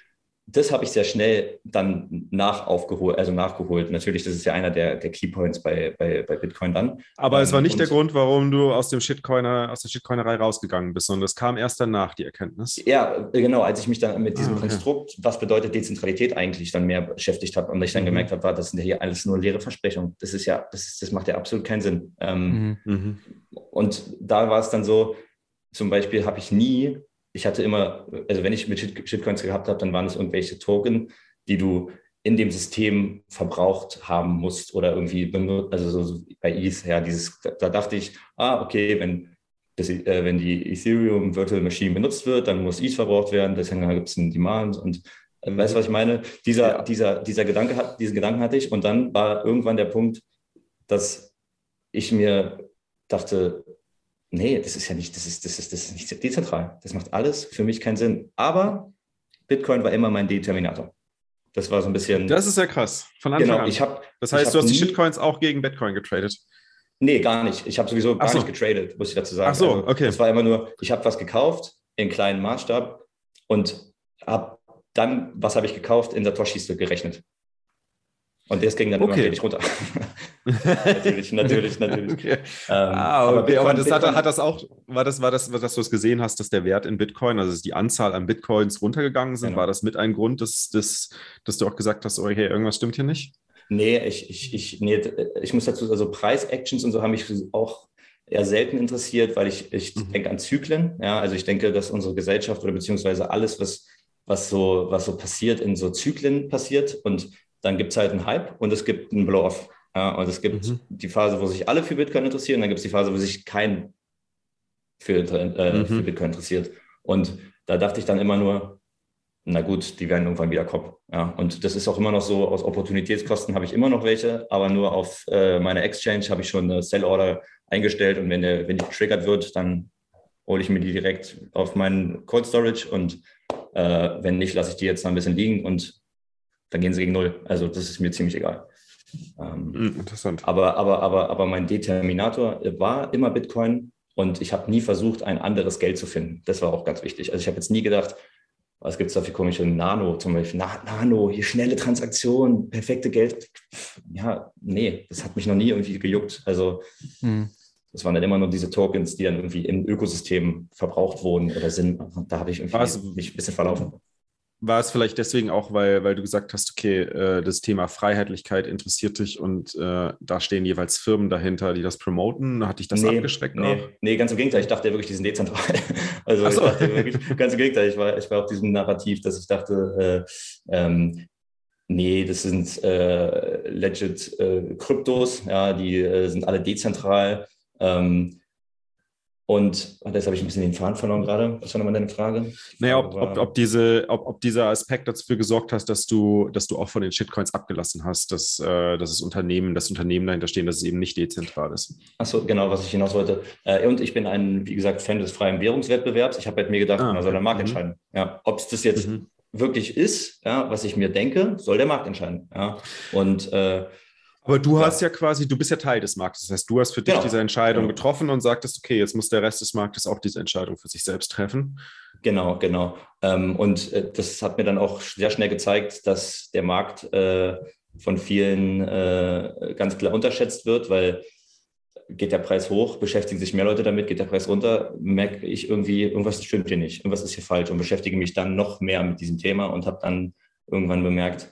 das habe ich sehr schnell dann nach aufgeholt, also nachgeholt. Natürlich, das ist ja einer der, der Keypoints bei, bei, bei Bitcoin dann. Aber ähm, es war nicht der Grund, warum du aus dem Shitcoiner, aus der Shitcoinerei rausgegangen bist, sondern es kam erst danach, die Erkenntnis. Ja, genau, als ich mich dann mit diesem ah, okay. Konstrukt, was bedeutet Dezentralität eigentlich, dann mehr beschäftigt habe und ich dann mhm. gemerkt habe, war, das sind ja hier alles nur leere Versprechungen. Das ist ja, das, ist, das macht ja absolut keinen Sinn. Ähm, mhm. mhm. Und da war es dann so, zum Beispiel habe ich nie ich hatte immer, also wenn ich mit Shitcoins gehabt habe, dann waren es irgendwelche Token, die du in dem System verbraucht haben musst oder irgendwie benutzt, also so bei ETH, ja, dieses, da dachte ich, ah, okay, wenn, das, äh, wenn die Ethereum Virtual Machine benutzt wird, dann muss ETH verbraucht werden, deswegen gibt es einen Demand und äh, weißt du, was ich meine? Dieser, ja. dieser, dieser Gedanke hat, diesen Gedanken hatte ich und dann war irgendwann der Punkt, dass ich mir dachte, nee, das ist ja nicht, das ist, das ist, das ist nicht dezentral. Das macht alles für mich keinen Sinn. Aber Bitcoin war immer mein Determinator. Das war so ein bisschen. Das ist ja krass. Von Anfang genau, an. Ich hab, das heißt, du hast die Shitcoins auch gegen Bitcoin getradet? Nee, gar nicht. Ich habe sowieso gar so. nicht getradet, muss ich dazu sagen. Ach so, also, okay. Es war immer nur, ich habe was gekauft in kleinen Maßstab und habe dann, was habe ich gekauft, in Satoshis gerechnet. Und das ging dann okay. immer runter. natürlich, natürlich, natürlich. Okay. Ähm, ah, okay. aber, Bitcoin, aber das Bitcoin, hat, hat, das auch, war das, war das, dass du es gesehen hast, dass der Wert in Bitcoin, also die Anzahl an Bitcoins runtergegangen sind, genau. war das mit ein Grund, dass, dass, dass du auch gesagt hast, okay, irgendwas stimmt hier nicht? Nee, ich, ich, ich, nee, ich muss dazu, also Preis-Actions und so haben mich auch eher selten interessiert, weil ich, ich mhm. denke an Zyklen. Ja, also ich denke, dass unsere Gesellschaft oder beziehungsweise alles, was, was so, was so passiert, in so Zyklen passiert. Und dann gibt es halt einen Hype und es gibt einen Blow-off. Ja, und es gibt mhm. die Phase, wo sich alle für Bitcoin interessieren, dann gibt es die Phase, wo sich kein für, äh, mhm. für Bitcoin interessiert. Und da dachte ich dann immer nur, na gut, die werden irgendwann wieder kommen. Ja, und das ist auch immer noch so, aus Opportunitätskosten habe ich immer noch welche, aber nur auf äh, meiner Exchange habe ich schon eine Sell-Order eingestellt und wenn, der, wenn die getriggert wird, dann hole ich mir die direkt auf meinen Cold Storage und äh, wenn nicht, lasse ich die jetzt noch ein bisschen liegen und dann gehen sie gegen Null. Also das ist mir ziemlich egal. Ähm, hm, Interessant. Aber, aber, aber, aber mein Determinator war immer Bitcoin und ich habe nie versucht, ein anderes Geld zu finden. Das war auch ganz wichtig. Also ich habe jetzt nie gedacht, was gibt es da für komische Nano zum Beispiel? Na, Nano, hier schnelle Transaktionen, perfekte Geld. Ja, nee, das hat mich noch nie irgendwie gejuckt. Also hm. das waren dann immer nur diese Tokens, die dann irgendwie im Ökosystem verbraucht wurden oder sind. Da habe ich irgendwie Was? mich ein bisschen verlaufen war es vielleicht deswegen auch, weil, weil du gesagt hast, okay, äh, das Thema Freiheitlichkeit interessiert dich und äh, da stehen jeweils Firmen dahinter, die das promoten. Hat dich das nee, abgeschreckt? Nee, auch? nee, ganz im Gegenteil. Ich dachte ja wirklich, die sind dezentral. also so. ich dachte wirklich, ganz im Gegenteil. Ich war, ich war auf diesem Narrativ, dass ich dachte, äh, ähm, nee, das sind äh, legit äh, Kryptos, ja, die äh, sind alle dezentral. Ähm, und jetzt habe ich ein bisschen den Faden verloren gerade. Was war nochmal deine Frage? Naja, ob, ob, ob, diese, ob, ob dieser Aspekt dafür gesorgt hast, dass du, dass du auch von den Shitcoins abgelassen hast, dass, äh, dass das Unternehmen, das Unternehmen dahinter stehen, dass es eben nicht dezentral ist. Achso, genau, was ich hinaus wollte. Äh, und ich bin ein, wie gesagt, Fan des freien Währungswettbewerbs. Ich habe halt mir gedacht, ah, man soll der Markt mhm. entscheiden. Ja, ob es das jetzt mhm. wirklich ist, ja, was ich mir denke, soll der Markt entscheiden. Ja. Und äh, aber du hast ja quasi, du bist ja Teil des Marktes. Das heißt, du hast für dich genau. diese Entscheidung genau. getroffen und sagtest, okay, jetzt muss der Rest des Marktes auch diese Entscheidung für sich selbst treffen. Genau, genau. Ähm, und äh, das hat mir dann auch sehr schnell gezeigt, dass der Markt äh, von vielen äh, ganz klar unterschätzt wird, weil geht der Preis hoch, beschäftigen sich mehr Leute damit, geht der Preis runter, merke ich irgendwie, irgendwas stimmt hier nicht, irgendwas ist hier falsch und beschäftige mich dann noch mehr mit diesem Thema und habe dann irgendwann bemerkt,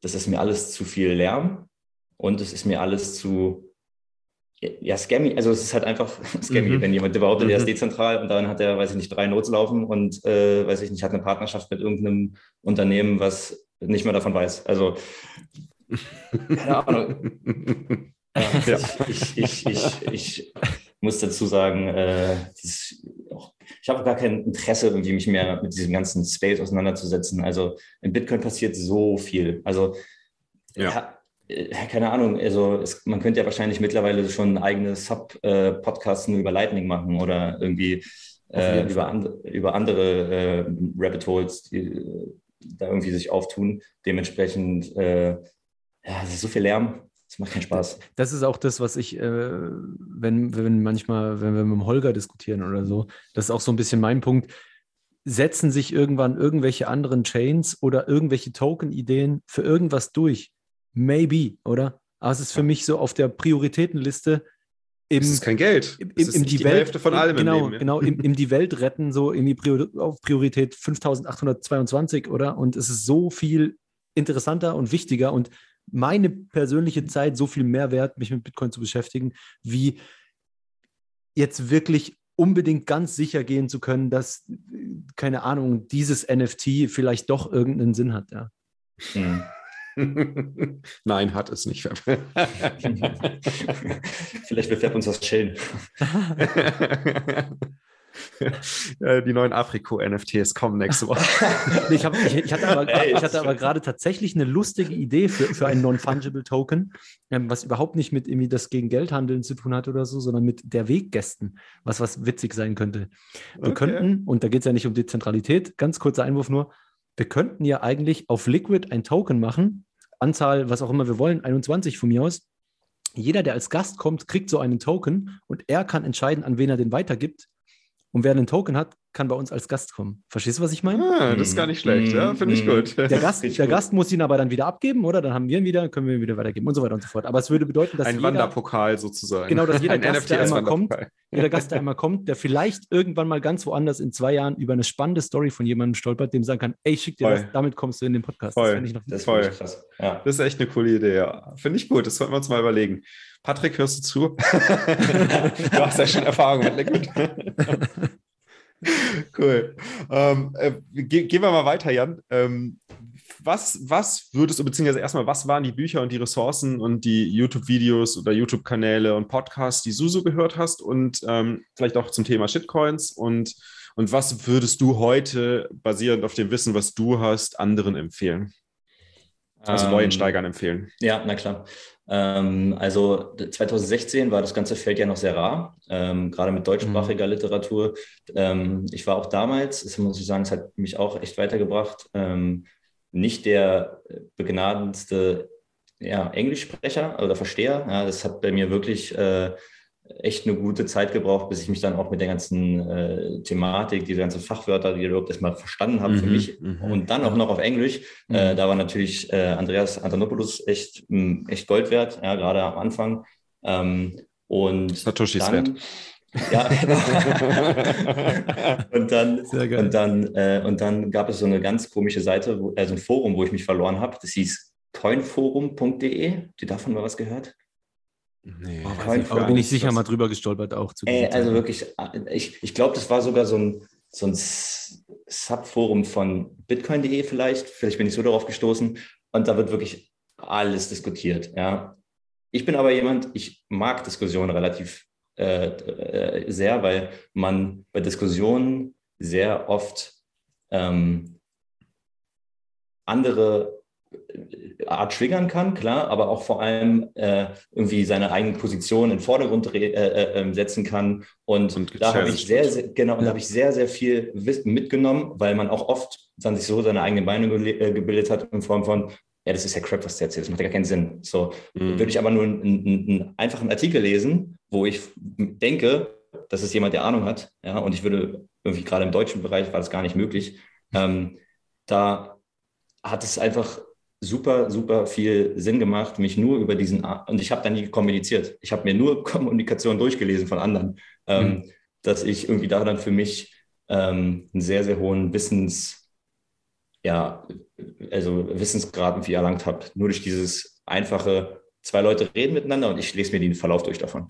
das ist mir alles zu viel Lärm und es ist mir alles zu, ja, scammy. Also es ist halt einfach scammy, mhm. wenn jemand behauptet, mhm. er ist dezentral und dann hat er, weiß ich nicht, drei Notes laufen und, äh, weiß ich nicht, hat eine Partnerschaft mit irgendeinem Unternehmen, was nicht mehr davon weiß. Also, keine Ahnung. ja. ich, ich, ich, ich, muss dazu sagen, äh, das, ich habe gar kein Interesse, irgendwie mich mehr mit diesem ganzen Space auseinanderzusetzen. Also in Bitcoin passiert so viel. Also ja. Äh, keine Ahnung, also es, man könnte ja wahrscheinlich mittlerweile schon eigene Sub-Podcasts nur über Lightning machen oder irgendwie äh, über, and, über andere äh, Rabbit Holes, die äh, da irgendwie sich auftun. Dementsprechend, äh, ja, es ist so viel Lärm, es macht keinen Spaß. Das ist auch das, was ich, äh, wenn, wenn manchmal, wenn wir mit dem Holger diskutieren oder so, das ist auch so ein bisschen mein Punkt. Setzen sich irgendwann irgendwelche anderen Chains oder irgendwelche Token-Ideen für irgendwas durch? Maybe, oder? Aber es ist für mich so auf der Prioritätenliste. Im, es ist kein Geld. Im, im, im die, die, Welt, Hälfte von allem genau, im Leben. Ja. Genau, im, im die Welt retten, so irgendwie Prior auf Priorität 5822, oder? Und es ist so viel interessanter und wichtiger und meine persönliche Zeit so viel mehr wert, mich mit Bitcoin zu beschäftigen, wie jetzt wirklich unbedingt ganz sicher gehen zu können, dass, keine Ahnung, dieses NFT vielleicht doch irgendeinen Sinn hat, ja. Mhm. Nein, hat es nicht. Vielleicht befärbt uns das Chillen. Die neuen Afriko-NFTs kommen nächste Woche. ich, hab, ich, ich, hatte aber, aber gerade tatsächlich eine lustige Idee für, für einen Non-Fungible Token, ähm, was überhaupt nicht mit irgendwie das gegen Geldhandeln zu tun hat oder so, sondern mit der Weggästen, was was witzig sein könnte. Wir okay. könnten, und da geht es ja nicht um Dezentralität, ganz kurzer Einwurf nur, wir könnten ja eigentlich auf Liquid ein Token machen, Anzahl, was auch immer wir wollen, 21 von mir aus. Jeder, der als Gast kommt, kriegt so einen Token und er kann entscheiden, an wen er den weitergibt. Und wer einen Token hat, kann bei uns als Gast kommen. Verstehst du, was ich meine? Ah, das ist gar nicht schlecht, mm, ja, finde ich mm. gut. Der, Gast, der Gast muss ihn aber dann wieder abgeben, oder? Dann haben wir ihn wieder, können wir ihn wieder weitergeben und so weiter und so fort. Aber es würde bedeuten, dass ein jeder, Wanderpokal sozusagen. Genau, dass jeder Gast, der einmal kommt, jeder Gast, der einmal kommt, der vielleicht irgendwann mal ganz woanders in zwei Jahren über eine spannende Story von jemandem stolpert, dem sagen kann, ey, schick dir Voll. das, damit kommst du in den Podcast. Voll. Das, ich noch das ist voll krass. Ja. Das ist echt eine coole Idee, ja. Finde ich gut, das sollten wir uns mal überlegen. Patrick, hörst du zu? du hast ja schon Erfahrung mit Liquid. cool. Ähm, äh, ge gehen wir mal weiter, Jan. Ähm, was, was würdest du, beziehungsweise erstmal, was waren die Bücher und die Ressourcen und die YouTube-Videos oder YouTube-Kanäle und Podcasts, die du so gehört hast und ähm, vielleicht auch zum Thema Shitcoins und, und was würdest du heute, basierend auf dem Wissen, was du hast, anderen empfehlen? Also neuen ähm, Steigern empfehlen. Ja, na klar. Ähm, also 2016 war das ganze Feld ja noch sehr rar, ähm, gerade mit deutschsprachiger mhm. Literatur. Ähm, ich war auch damals, das muss ich sagen, es hat mich auch echt weitergebracht, ähm, nicht der begnadendste ja, Englischsprecher oder Versteher. Ja, das hat bei mir wirklich äh, echt eine gute Zeit gebraucht, bis ich mich dann auch mit der ganzen äh, Thematik, diese ganzen Fachwörter, die überhaupt erstmal verstanden habe mhm, für mich mhm. und dann auch noch auf Englisch. Mhm. Äh, da war natürlich äh, Andreas Antonopoulos echt, mh, hm, echt Gold wert, ja, gerade am Anfang. Ähm, und Satoshis wert. Ja, und dann, und dann, äh, und dann gab es so eine ganz komische Seite, wo, also ein Forum, wo ich mich verloren habe. Das hieß coinforum.de. Die davon mal was gehört? Nee, oh, aber bin ich sicher mal drüber gestolpert auch. Zu äh, also wirklich, ich, ich glaube, das war sogar so ein, so ein Subforum von bitcoin.de vielleicht. Vielleicht bin ich so darauf gestoßen. Und da wird wirklich alles diskutiert. Ja. Ich bin aber jemand, ich mag Diskussionen relativ äh, äh, sehr, weil man bei Diskussionen sehr oft ähm, andere Art triggern kann, klar, aber auch vor allem äh, irgendwie seine eigene Position in den Vordergrund äh, äh, ähm, setzen kann. Und, und da habe ich sehr, sehr genau, ja. habe ich sehr, sehr viel Wissen mitgenommen, weil man auch oft dann sich so seine eigene Meinung ge äh, gebildet hat in Form von, ja, das ist ja Crap, was der erzählt, das macht ja gar keinen Sinn. So mhm. würde ich aber nur einen, einen, einen, einfachen Artikel lesen, wo ich denke, dass es jemand, der Ahnung hat, ja, und ich würde irgendwie gerade im deutschen Bereich war das gar nicht möglich. Ähm, da hat es einfach super, super viel Sinn gemacht, mich nur über diesen, und ich habe da nie kommuniziert. Ich habe mir nur Kommunikation durchgelesen von anderen, ähm, mhm. dass ich irgendwie da dann für mich ähm, einen sehr, sehr hohen Wissens, ja, also Wissensgrad irgendwie erlangt habe. Nur durch dieses einfache, zwei Leute reden miteinander und ich lese mir den Verlauf durch davon.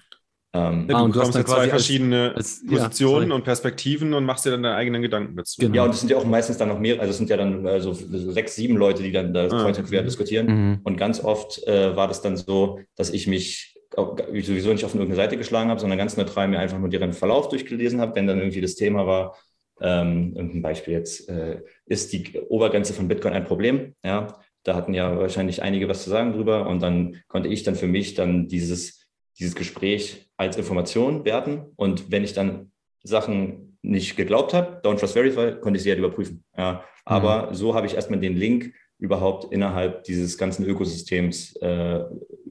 Ähm, ja, du, ah, du hast zwei verschiedene als, als, Positionen ja, und Perspektiven und machst dir dann deine eigenen Gedanken dazu. Genau. Ja, und es sind ja auch meistens dann noch mehr, also es sind ja dann also sechs, sieben Leute, die dann da ah, quer mhm. diskutieren. Mhm. Und ganz oft äh, war das dann so, dass ich mich sowieso nicht auf irgendeine Seite geschlagen habe, sondern ganz neutral mir einfach nur deren Verlauf durchgelesen habe, wenn dann irgendwie das Thema war, ähm, irgendein Beispiel jetzt, äh, ist die Obergrenze von Bitcoin ein Problem? Ja, da hatten ja wahrscheinlich einige was zu sagen drüber und dann konnte ich dann für mich dann dieses dieses Gespräch als Information werten. Und wenn ich dann Sachen nicht geglaubt habe, Don't Trust Verify, konnte ich sie halt überprüfen. Ja, aber mhm. so habe ich erstmal den Link überhaupt innerhalb dieses ganzen Ökosystems äh,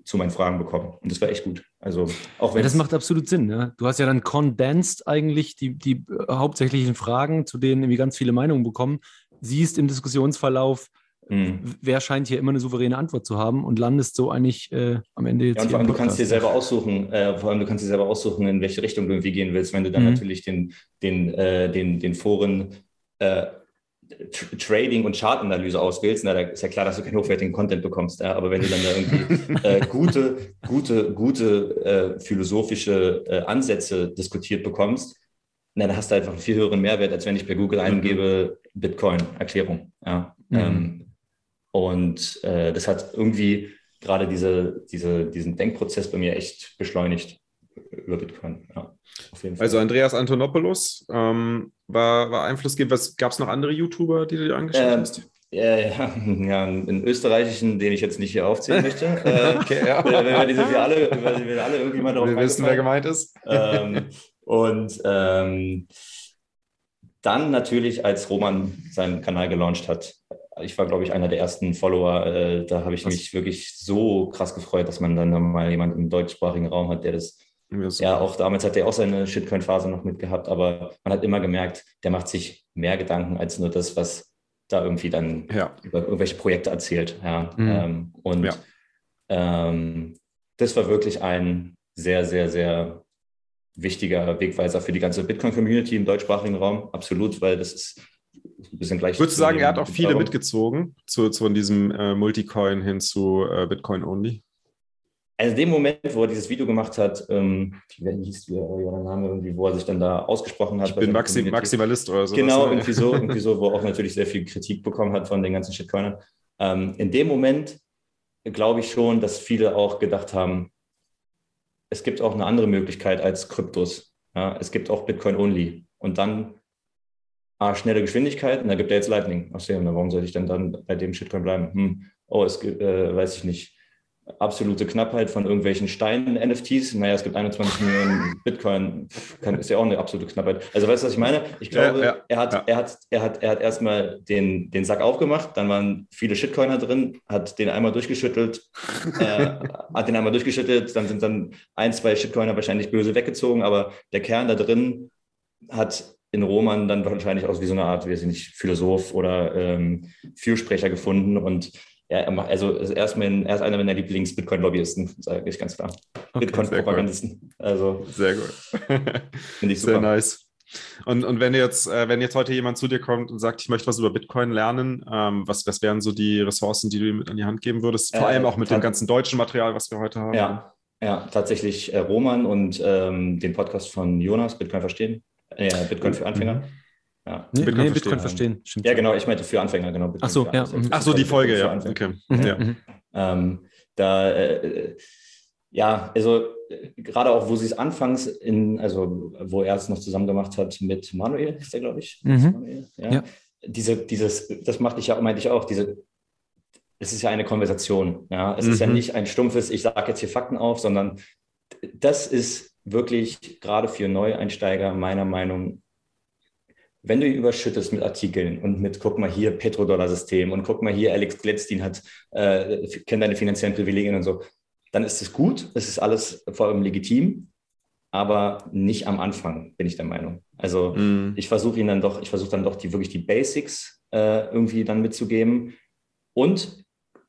zu meinen Fragen bekommen. Und das war echt gut. Also auch wenn ja, das macht absolut Sinn. Ja? Du hast ja dann condensed eigentlich die, die äh, hauptsächlichen Fragen, zu denen irgendwie ganz viele Meinungen bekommen, siehst im Diskussionsverlauf, Mhm. Wer scheint hier immer eine souveräne Antwort zu haben und landest so eigentlich äh, am Ende jetzt. Ja, und vor allem, du kannst dir selber aussuchen, äh, vor allem du kannst dir selber aussuchen, in welche Richtung du irgendwie gehen willst, wenn du dann mhm. natürlich den, den, äh, den, den Foren äh, Trading und Chartanalyse auswählst, na, da ist ja klar, dass du keinen hochwertigen Content bekommst. Ja? Aber wenn du dann da irgendwie äh, gute, gute, gute äh, philosophische äh, Ansätze diskutiert bekommst, na, dann hast du einfach einen viel höheren Mehrwert, als wenn ich bei Google eingebe Bitcoin-Erklärung. Ja? Mhm. Ähm, und äh, das hat irgendwie gerade diese, diese, diesen Denkprozess bei mir echt beschleunigt über Bitcoin. Ja, also Andreas Antonopoulos ähm, war, war Einflussgeber. Gab es noch andere YouTuber, die du dir angeschaut ähm, hast? Ja, ja, ja, einen österreichischen, den ich jetzt nicht hier aufzählen möchte. Äh, okay, ja. Wenn wir diese wir alle, wenn wir alle irgendwie mal darauf Wir wissen, wer gemeint ist. Ähm, und ähm, dann natürlich, als Roman seinen Kanal gelauncht hat, ich war, glaube ich, einer der ersten Follower. Äh, da habe ich Was? mich wirklich so krass gefreut, dass man dann mal jemanden im deutschsprachigen Raum hat, der das. Ja, auch damals hat er auch seine Shitcoin-Phase noch mitgehabt, aber man hat immer gemerkt, der macht sich mehr Gedanken als nur das, was da irgendwie dann ja. über irgendwelche Projekte erzählt. Ja. Mhm. Ähm, und ja. ähm, das war wirklich ein sehr, sehr, sehr wichtiger Wegweiser für die ganze Bitcoin-Community im deutschsprachigen Raum. Absolut, weil das ist bisschen gleich. Würdest du sagen, er hat auch viele mitgezogen zu, zu diesem äh, Multicoin hin zu äh, Bitcoin Only? Also in dem Moment, wo er dieses Video gemacht hat, ähm, wie hieß der Name irgendwie, wo er sich dann da ausgesprochen hat. Ich bin Maxim, Maximalist oder so. Genau, ne? irgendwie so, irgendwie so, wo er auch natürlich sehr viel Kritik bekommen hat von den ganzen Shitcoinern. Ähm, in dem Moment glaube ich schon, dass viele auch gedacht haben, es gibt auch eine andere Möglichkeit als Kryptos. Ja, es gibt auch Bitcoin Only. Und dann ah, schnelle Geschwindigkeit, und da gibt er jetzt Lightning. Ach so, warum soll ich denn dann bei dem Shitcoin bleiben? Hm, oh, es gibt, äh, weiß ich nicht absolute Knappheit von irgendwelchen Steinen-NFTs. Naja, es gibt 21 Millionen Bitcoin, kann, ist ja auch eine absolute Knappheit. Also weißt du, was ich meine? Ich glaube, ja, ja, er, hat, ja. er, hat, er, hat, er hat erstmal den, den Sack aufgemacht, dann waren viele Shitcoiner drin, hat den einmal durchgeschüttelt, äh, hat den einmal durchgeschüttelt, dann sind dann ein, zwei Shitcoiner wahrscheinlich böse weggezogen, aber der Kern da drin hat in Roman dann wahrscheinlich auch wie so eine Art, weiß ich nicht, Philosoph oder ähm, Fürsprecher gefunden und also er ist, mein, er ist einer meiner Lieblings-Bitcoin-Lobbyisten, sage ich ganz klar. Okay, Bitcoin-Propagandisten. Also, sehr gut. Finde ich super. Sehr nice. Und, und wenn jetzt, äh, wenn jetzt heute jemand zu dir kommt und sagt, ich möchte was über Bitcoin lernen, ähm, was, was wären so die Ressourcen, die du ihm mit an die Hand geben würdest? Vor äh, allem auch mit dem ganzen deutschen Material, was wir heute haben. Ja, ja tatsächlich äh, Roman und ähm, den Podcast von Jonas, Bitcoin verstehen. Äh, Bitcoin für Anfänger. Mhm. Ja. Nee, Bitcoin, nee, verstehen, Bitcoin verstehen. Stimmt. Ja, genau, ich meinte für Anfänger, genau. Bitcoin Ach so, ja. Mhm. Ach so, die Folge, ja. Okay. Mhm. ja. Mhm. Ähm, da, äh, ja, also äh, gerade auch, wo sie es anfangs in, also wo er es noch zusammen gemacht hat mit Manuel, ist der, glaube ich. Mhm. Manuel, ja. ja. Diese, dieses, das machte ich ja, meinte ich auch, diese, es ist ja eine Konversation. Ja, es mhm. ist ja mhm. nicht ein stumpfes, ich sage jetzt hier Fakten auf, sondern das ist wirklich gerade für Neueinsteiger meiner Meinung wenn du ihn überschüttest mit Artikeln und mit, guck mal hier, Petrodollar-System und guck mal hier, Alex Gladstein hat, äh, kennt deine finanziellen Privilegien und so, dann ist es gut, es ist alles vor allem legitim, aber nicht am Anfang, bin ich der Meinung. Also mm. ich versuche ihn dann doch, ich versuche dann doch die wirklich die Basics äh, irgendwie dann mitzugeben. Und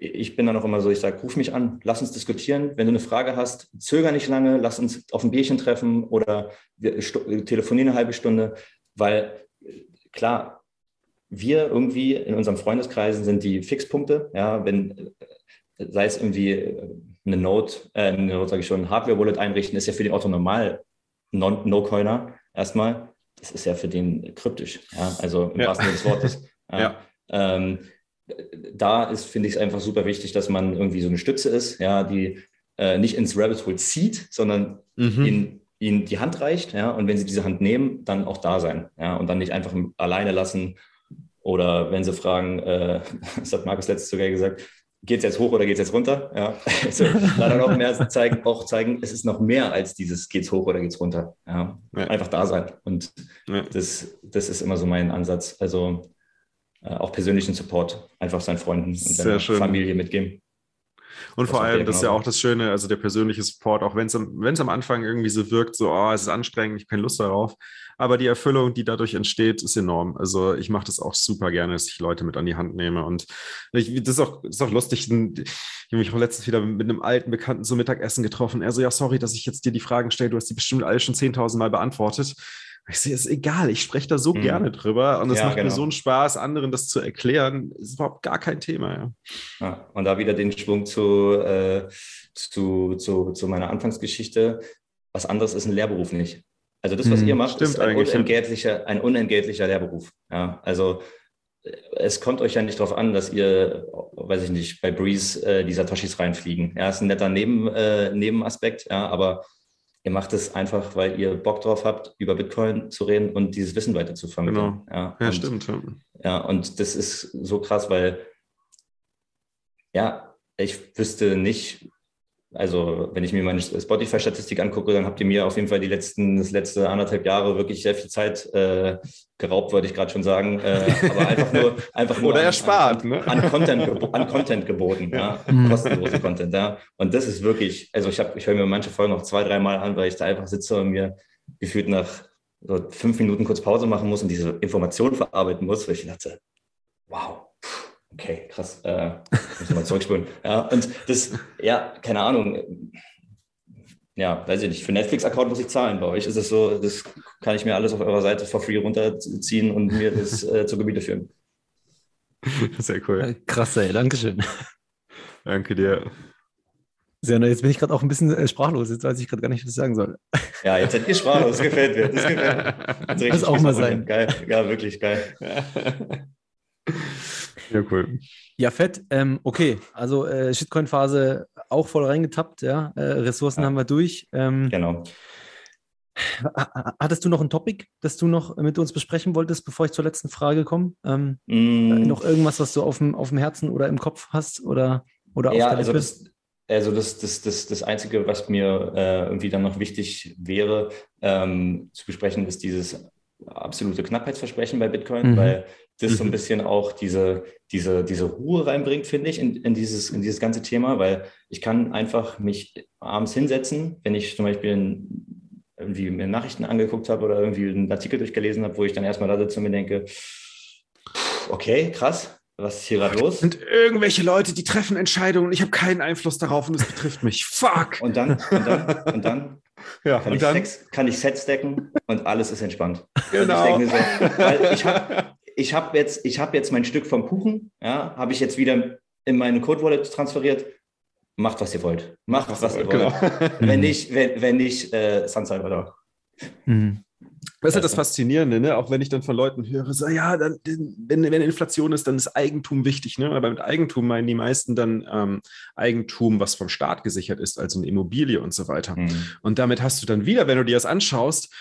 ich bin dann auch immer so, ich sage, ruf mich an, lass uns diskutieren. Wenn du eine Frage hast, zöger nicht lange, lass uns auf ein Bierchen treffen oder wir telefonieren eine halbe Stunde, weil klar, wir irgendwie in unserem Freundeskreisen sind die Fixpunkte. Ja, wenn, sei es irgendwie eine Note, äh, eine Note sage ich schon, Hardware-Wallet einrichten, ist ja für den Auto normal No-Coiner erstmal. Das ist ja für den kryptisch. Ja, also im ja. wahrsten Sinne des Wortes. Ja. ja. Ähm, da ist, finde ich es einfach super wichtig, dass man irgendwie so eine Stütze ist, ja, die äh, nicht ins Rabbit Hole zieht, sondern mhm. in ihnen die Hand reicht, ja, und wenn sie diese Hand nehmen, dann auch da sein, ja, und dann nicht einfach alleine lassen oder wenn sie fragen, äh, das hat Markus letztes sogar gesagt, geht es jetzt hoch oder geht es jetzt runter? Ja, also dann auch mehr zeigen, auch zeigen, es ist noch mehr als dieses geht's hoch oder geht's runter. Ja, ja. einfach da sein und ja. das, das ist immer so mein Ansatz. Also auch persönlichen Support einfach seinen Freunden und seiner Familie mitgeben. Und vor allem, das ist ja auch das Schöne, also der persönliche Support, auch wenn es am Anfang irgendwie so wirkt, so, oh, es ist anstrengend, ich habe keine Lust darauf. Aber die Erfüllung, die dadurch entsteht, ist enorm. Also ich mache das auch super gerne, dass ich Leute mit an die Hand nehme. Und ich, das, ist auch, das ist auch lustig. Ich habe mich auch letztens wieder mit einem alten Bekannten zum Mittagessen getroffen. Er so, ja, sorry, dass ich jetzt dir die Fragen stelle. Du hast die bestimmt alle schon 10.000 Mal beantwortet. Ich sehe, ist egal, ich spreche da so mhm. gerne drüber und es ja, macht genau. mir so einen Spaß, anderen das zu erklären. Ist überhaupt gar kein Thema. Ja. ja und da wieder den Schwung zu, äh, zu, zu, zu meiner Anfangsgeschichte. Was anderes ist ein Lehrberuf nicht. Also das, was mhm, ihr macht, ist ein unentgeltlicher, ein unentgeltlicher Lehrberuf. Ja, also äh, es kommt euch ja nicht darauf an, dass ihr, weiß ich nicht, bei Breeze äh, die Satoshis reinfliegen. Ja, ist ein netter Neben, äh, Nebenaspekt, ja, aber Ihr macht es einfach, weil ihr Bock drauf habt, über Bitcoin zu reden und dieses Wissen weiter zu vermitteln. Genau. Ja, ja und, stimmt. Ja. ja, und das ist so krass, weil ja, ich wüsste nicht, also wenn ich mir meine Spotify-Statistik angucke, dann habt ihr mir auf jeden Fall die letzten, das letzte anderthalb Jahre wirklich sehr viel Zeit äh, geraubt, wollte ich gerade schon sagen. Äh, aber einfach nur, einfach nur Oder an, erspart, an, ne? an, Content, an Content geboten, ja. Mhm. Kostenlose Content, ja. Und das ist wirklich, also ich habe, ich höre mir manche Folgen noch zwei, dreimal an, weil ich da einfach sitze und mir gefühlt nach so fünf Minuten kurz Pause machen muss und diese Information verarbeiten muss, weil ich dachte, wow, okay, krass, äh, muss mal zurückspulen. Ja, und das, ja, keine Ahnung. Ja, weiß ich nicht. Für Netflix-Account muss ich zahlen. Bei euch ist es so, das kann ich mir alles auf eurer Seite for free runterziehen und mir das äh, zur Gebiete führen. Sehr cool. Krass, ey, Dankeschön. Danke dir. Sehr, jetzt bin ich gerade auch ein bisschen äh, sprachlos. Jetzt weiß ich gerade gar nicht, was ich sagen soll. Ja, jetzt seid ihr sprachlos. Das gefällt mir. Das gefällt mir. Das, das auch mal sein. Geil. Ja, wirklich geil. Ja, cool. Ja, fett. Ähm, okay, also äh, Shitcoin-Phase auch voll reingetappt, ja. Äh, Ressourcen ja. haben wir durch. Ähm, genau. Hattest du noch ein Topic, das du noch mit uns besprechen wolltest, bevor ich zur letzten Frage komme? Ähm, mm. Noch irgendwas, was du auf dem, auf dem Herzen oder im Kopf hast oder, oder ja, auf der also das, also das, das, das, das Einzige, was mir äh, irgendwie dann noch wichtig wäre ähm, zu besprechen, ist dieses absolute Knappheitsversprechen bei Bitcoin, mhm. weil das so ein mhm. bisschen auch diese, diese, diese Ruhe reinbringt, finde ich, in, in, dieses, in dieses ganze Thema, weil ich kann einfach mich abends hinsetzen, wenn ich zum Beispiel ein, irgendwie mir Nachrichten angeguckt habe oder irgendwie einen Artikel durchgelesen habe, wo ich dann erstmal da sitze und mir denke, okay, krass, was ist hier gerade los? sind irgendwelche Leute, die treffen Entscheidungen und ich habe keinen Einfluss darauf und es betrifft mich. Fuck! Und dann, und dann, und dann, ja, kann, und ich dann? Sex, kann ich Sets decken und alles ist entspannt. Genau. Also ich, so, ich habe ich hab jetzt, hab jetzt mein Stück vom Kuchen, ja, habe ich jetzt wieder in meine Code Wallet transferiert. Macht, was ihr wollt. Macht, was, was ihr wollt. Genau. wenn nicht, wenn, wenn nicht äh, Sunshine oder. Mhm. Das ist halt das Faszinierende, ne? auch wenn ich dann von Leuten höre, so, ja, dann, wenn, wenn Inflation ist, dann ist Eigentum wichtig. Ne? Aber mit Eigentum meinen die meisten dann ähm, Eigentum, was vom Staat gesichert ist, also eine Immobilie und so weiter. Mhm. Und damit hast du dann wieder, wenn du dir das anschaust,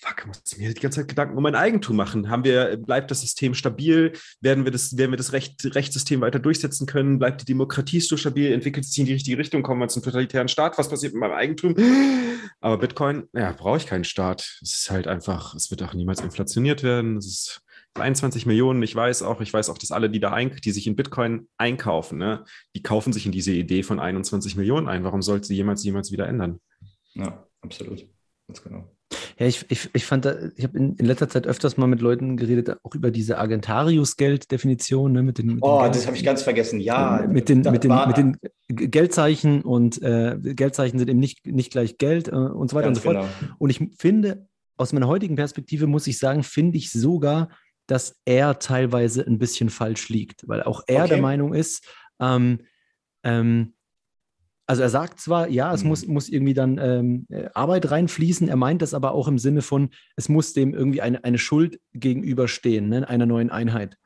fuck, muss ich mir die ganze Zeit Gedanken um mein Eigentum machen. Haben wir, bleibt das System stabil? Werden wir das, werden wir das Recht, Rechtssystem weiter durchsetzen können? Bleibt die Demokratie so stabil? Entwickelt sich in die richtige Richtung? Kommen wir zum totalitären Staat? Was passiert mit meinem Eigentum? Aber Bitcoin, ja, brauche ich keinen Staat. Es ist halt einfach, es wird auch niemals inflationiert werden. Es ist 21 Millionen. Ich weiß auch, ich weiß auch, dass alle, die da ein, die sich in Bitcoin einkaufen, ne, die kaufen sich in diese Idee von 21 Millionen ein. Warum sollte sie jemals, jemals wieder ändern? Ja, absolut. Ganz genau. Ja, ich, ich, ich fand, da, ich habe in, in, letzter Zeit öfters mal mit Leuten geredet, auch über diese Argentarius-Geld-Definition, ne, mit den. Mit oh, den das habe ich ganz vergessen, ja. Mit den, mit den, mit den Geldzeichen und äh, Geldzeichen sind eben nicht, nicht gleich Geld äh, und so weiter und so fort. Genau. Und ich finde, aus meiner heutigen Perspektive muss ich sagen, finde ich sogar, dass er teilweise ein bisschen falsch liegt, weil auch er okay. der Meinung ist, ähm, ähm, also er sagt zwar, ja, es mhm. muss, muss irgendwie dann ähm, äh, Arbeit reinfließen, er meint das aber auch im Sinne von, es muss dem irgendwie eine, eine Schuld gegenüberstehen, ne, einer neuen Einheit.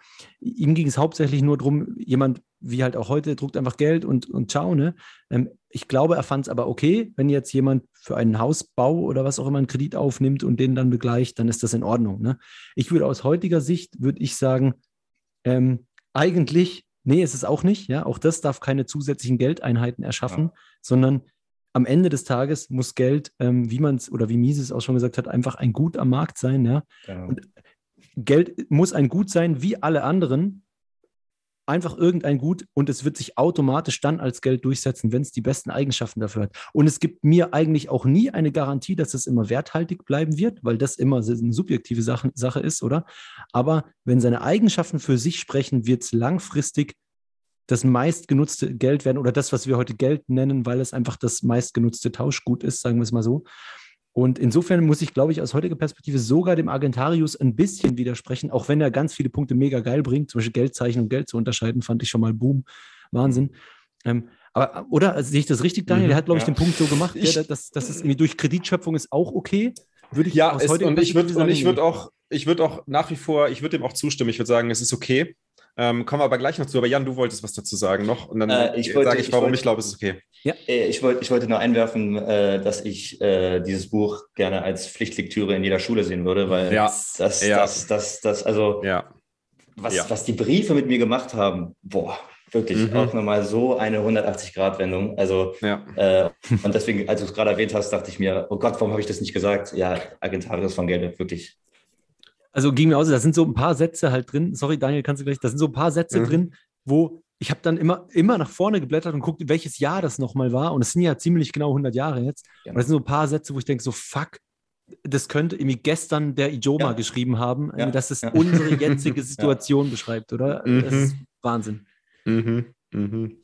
Ihm ging es hauptsächlich nur darum, jemand wie halt auch heute druckt einfach Geld und, und ciao. Ne? Ähm, ich glaube, er fand es aber okay, wenn jetzt jemand für einen Hausbau oder was auch immer einen Kredit aufnimmt und den dann begleicht, dann ist das in Ordnung. Ne? Ich würde aus heutiger Sicht, würde ich sagen, ähm, eigentlich Nee, ist es auch nicht. Ja, auch das darf keine zusätzlichen Geldeinheiten erschaffen, ja. sondern am Ende des Tages muss Geld, ähm, wie man es oder wie Mises auch schon gesagt hat, einfach ein Gut am Markt sein. Ja, genau. und Geld muss ein Gut sein wie alle anderen, einfach irgendein Gut und es wird sich automatisch dann als Geld durchsetzen, wenn es die besten Eigenschaften dafür hat. Und es gibt mir eigentlich auch nie eine Garantie, dass es immer werthaltig bleiben wird, weil das immer eine subjektive Sache, Sache ist, oder? Aber wenn seine Eigenschaften für sich sprechen, wird es langfristig das meistgenutzte Geld werden oder das, was wir heute Geld nennen, weil es einfach das meistgenutzte Tauschgut ist, sagen wir es mal so. Und insofern muss ich, glaube ich, aus heutiger Perspektive sogar dem Argentarius ein bisschen widersprechen, auch wenn er ganz viele Punkte mega geil bringt, zum Beispiel Geldzeichen und Geld zu unterscheiden, fand ich schon mal Boom, Wahnsinn. Ähm, aber, oder also, sehe ich das richtig, Daniel? Mhm, der hat, glaube ich, den Punkt so gemacht, ich, der, dass, dass es irgendwie durch Kreditschöpfung ist auch okay. Würde ich ja, aus es, und ich würde würd auch, ich würde auch nach wie vor, ich würde dem auch zustimmen. Ich würde sagen, es ist okay. Ähm, kommen wir aber gleich noch zu. Aber Jan, du wolltest was dazu sagen noch. Und dann äh, ich sage ich, warum ich, ich glaube, es ist okay. Ja, äh, ich, wollte, ich wollte nur einwerfen, äh, dass ich äh, dieses Buch gerne als Pflichtlektüre in jeder Schule sehen würde, weil ja. das, ja. das, das, das, also ja. was, was die Briefe mit mir gemacht haben, boah, wirklich mhm. auch nochmal so eine 180-Grad-Wendung. Also, ja. äh, und deswegen, als du es gerade erwähnt hast, dachte ich mir, oh Gott, warum habe ich das nicht gesagt? Ja, Agentarius von Gelder, wirklich. Also ging mir aus, da sind so ein paar Sätze halt drin. Sorry, Daniel, kannst du gleich, da sind so ein paar Sätze mhm. drin, wo ich habe dann immer, immer nach vorne geblättert und guckt, welches Jahr das nochmal war. Und es sind ja ziemlich genau 100 Jahre jetzt. Ja. Und das sind so ein paar Sätze, wo ich denke, so fuck, das könnte irgendwie gestern der Ijoma ja. geschrieben haben, ja. dass es unsere jetzige Situation beschreibt, oder? Mhm. Das ist Wahnsinn. Mhm. Mhm.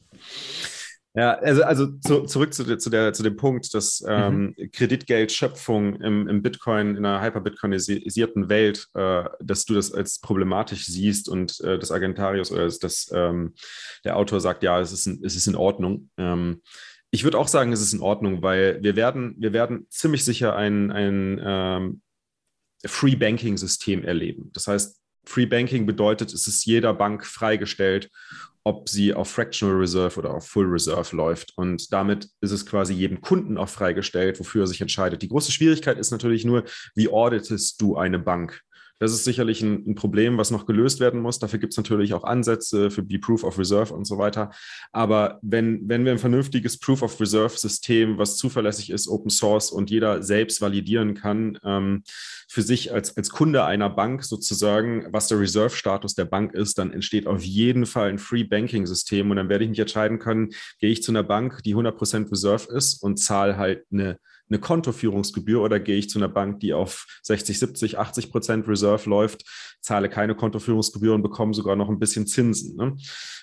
Ja, also, also zu, zurück zu, zu, der, zu dem Punkt, dass ähm, mhm. Kreditgeldschöpfung im, im Bitcoin, in einer hyperbitcoinisierten Welt, äh, dass du das als problematisch siehst und äh, das Agentarius oder das, ähm, der Autor sagt, ja, es ist, in, es ist in Ordnung. Ähm, ich würde auch sagen, es ist in Ordnung, weil wir werden, wir werden ziemlich sicher ein, ein ähm, Free Banking System erleben. Das heißt, Free Banking bedeutet, es ist jeder Bank freigestellt, ob sie auf Fractional Reserve oder auf Full Reserve läuft. Und damit ist es quasi jedem Kunden auch freigestellt, wofür er sich entscheidet. Die große Schwierigkeit ist natürlich nur, wie auditest du eine Bank? Das ist sicherlich ein, ein, Problem, was noch gelöst werden muss. Dafür gibt es natürlich auch Ansätze für die Proof of Reserve und so weiter. Aber wenn, wenn wir ein vernünftiges Proof of Reserve-System, was zuverlässig ist, Open Source und jeder selbst validieren kann, ähm, für sich als, als Kunde einer Bank sozusagen, was der Reserve-Status der Bank ist, dann entsteht auf jeden Fall ein Free Banking-System. Und dann werde ich mich entscheiden können, gehe ich zu einer Bank, die 100% Reserve ist und zahle halt eine eine Kontoführungsgebühr oder gehe ich zu einer Bank, die auf 60, 70, 80 Prozent Reserve läuft, zahle keine Kontoführungsgebühr und bekomme sogar noch ein bisschen Zinsen. Ne?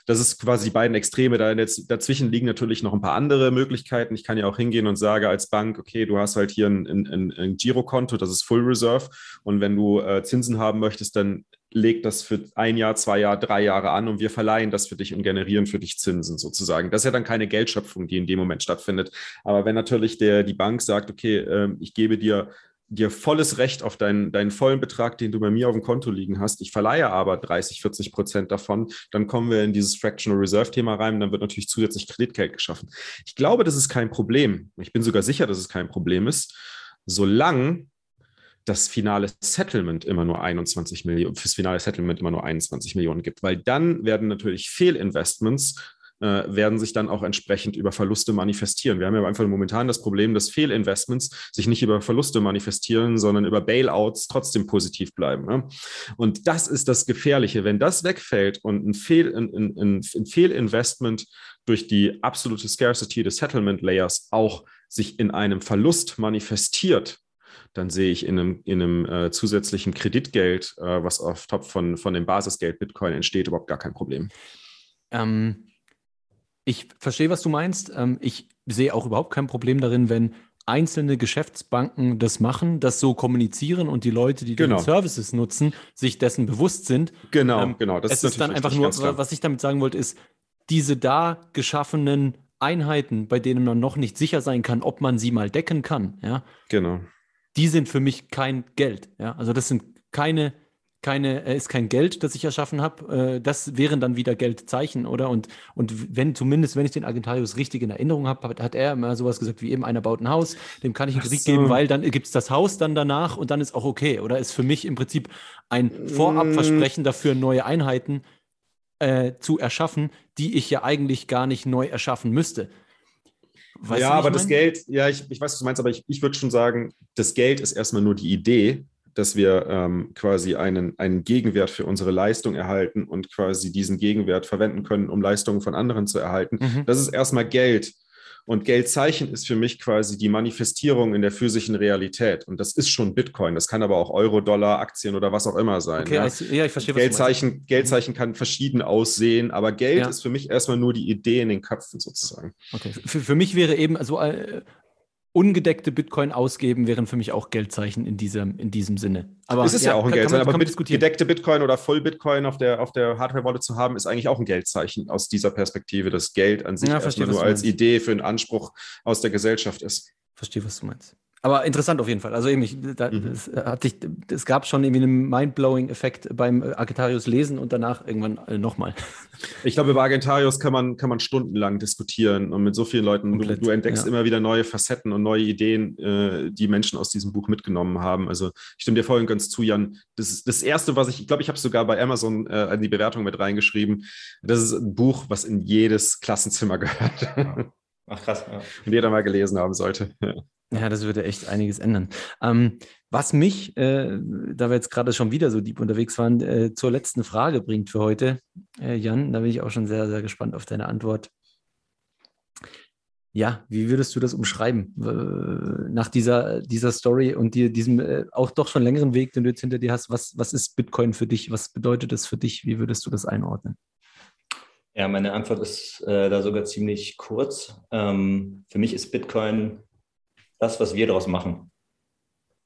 Das ist quasi die beiden Extreme. Dazwischen liegen natürlich noch ein paar andere Möglichkeiten. Ich kann ja auch hingehen und sage als Bank, okay, du hast halt hier ein, ein, ein Girokonto, das ist Full Reserve. Und wenn du äh, Zinsen haben möchtest, dann legt das für ein Jahr, zwei Jahre, drei Jahre an und wir verleihen das für dich und generieren für dich Zinsen sozusagen. Das ist ja dann keine Geldschöpfung, die in dem Moment stattfindet. Aber wenn natürlich der, die Bank sagt, okay, äh, ich gebe dir dir volles Recht auf deinen, deinen vollen Betrag, den du bei mir auf dem Konto liegen hast. Ich verleihe aber 30, 40 Prozent davon. Dann kommen wir in dieses Fractional Reserve Thema rein. Und dann wird natürlich zusätzlich Kreditgeld geschaffen. Ich glaube, das ist kein Problem. Ich bin sogar sicher, dass es kein Problem ist, solange das finale Settlement immer nur 21 Millionen, fürs finale Settlement immer nur 21 Millionen gibt, weil dann werden natürlich Fehlinvestments äh, werden sich dann auch entsprechend über Verluste manifestieren. Wir haben ja einfach momentan das Problem, dass Fehlinvestments sich nicht über Verluste manifestieren, sondern über Bailouts trotzdem positiv bleiben. Ne? Und das ist das Gefährliche. Wenn das wegfällt und ein, Fehl, ein, ein, ein Fehlinvestment durch die absolute Scarcity des Settlement Layers auch sich in einem Verlust manifestiert, dann sehe ich in einem, in einem äh, zusätzlichen Kreditgeld, äh, was auf top von, von dem Basisgeld Bitcoin entsteht, überhaupt gar kein Problem. Ähm, ich verstehe, was du meinst. Ähm, ich sehe auch überhaupt kein Problem darin, wenn einzelne Geschäftsbanken das machen, das so kommunizieren und die Leute, die genau. die Services nutzen, sich dessen bewusst sind. Genau, ähm, genau. Das es ist, ist dann einfach nur, was ich damit sagen wollte, ist, diese da geschaffenen Einheiten, bei denen man noch nicht sicher sein kann, ob man sie mal decken kann, ja. Genau die sind für mich kein Geld. Ja? Also das sind keine, keine, äh, ist kein Geld, das ich erschaffen habe. Äh, das wären dann wieder Geldzeichen, oder? Und, und wenn zumindest, wenn ich den Agentarius richtig in Erinnerung habe, hat er immer sowas gesagt wie eben, einer baut ein Haus, dem kann ich einen Kredit so. geben, weil dann gibt es das Haus dann danach und dann ist auch okay. Oder ist für mich im Prinzip ein Vorabversprechen dafür, neue Einheiten äh, zu erschaffen, die ich ja eigentlich gar nicht neu erschaffen müsste. Weißt ja, aber das Geld, ja, ich, ich weiß, was du meinst, aber ich, ich würde schon sagen, das Geld ist erstmal nur die Idee, dass wir ähm, quasi einen, einen Gegenwert für unsere Leistung erhalten und quasi diesen Gegenwert verwenden können, um Leistungen von anderen zu erhalten. Mhm. Das ist erstmal Geld. Und Geldzeichen ist für mich quasi die Manifestierung in der physischen Realität. Und das ist schon Bitcoin. Das kann aber auch Euro, Dollar, Aktien oder was auch immer sein. Okay, ja, also, ja ich verstehe. Geldzeichen, Geldzeichen kann verschieden aussehen, aber Geld ja. ist für mich erstmal nur die Idee in den Köpfen sozusagen. Okay. Für, für mich wäre eben, also äh, ungedeckte Bitcoin ausgeben wären für mich auch Geldzeichen in diesem, in diesem Sinne. Aber ist es ja, ja auch ein Geldzeichen, aber gedeckte Bitcoin oder Voll Bitcoin auf der, auf der Hardware-Wallet zu haben, ist eigentlich auch ein Geldzeichen aus dieser Perspektive, dass Geld an sich ja, verstehe, nur als Idee für einen Anspruch aus der Gesellschaft ist. Verstehe, was du meinst. Aber interessant auf jeden Fall. Also eben, ich, da, mhm. es, hat sich, es gab schon irgendwie einen Mindblowing-Effekt beim Argentarius lesen und danach irgendwann äh, nochmal. Ich glaube, über Argentarius kann man, kann man stundenlang diskutieren und mit so vielen Leuten. Du, du, entdeckst ja. immer wieder neue Facetten und neue Ideen, äh, die Menschen aus diesem Buch mitgenommen haben. Also ich stimme dir voll und ganz zu, Jan. Das ist das Erste, was ich, ich glaube, ich habe sogar bei Amazon äh, in die Bewertung mit reingeschrieben. Das ist ein Buch, was in jedes Klassenzimmer gehört. Ach krass. Ja. Und jeder mal gelesen haben sollte. Ja. Das würde echt einiges ändern. Ähm, was mich, äh, da wir jetzt gerade schon wieder so deep unterwegs waren, äh, zur letzten Frage bringt für heute, äh, Jan, da bin ich auch schon sehr, sehr gespannt auf deine Antwort. Ja, wie würdest du das umschreiben nach dieser, dieser Story und dir diesem äh, auch doch schon längeren Weg, den du jetzt hinter dir hast? Was, was ist Bitcoin für dich? Was bedeutet es für dich? Wie würdest du das einordnen? Ja, meine Antwort ist äh, da sogar ziemlich kurz. Ähm, für mich ist Bitcoin das, was wir daraus machen.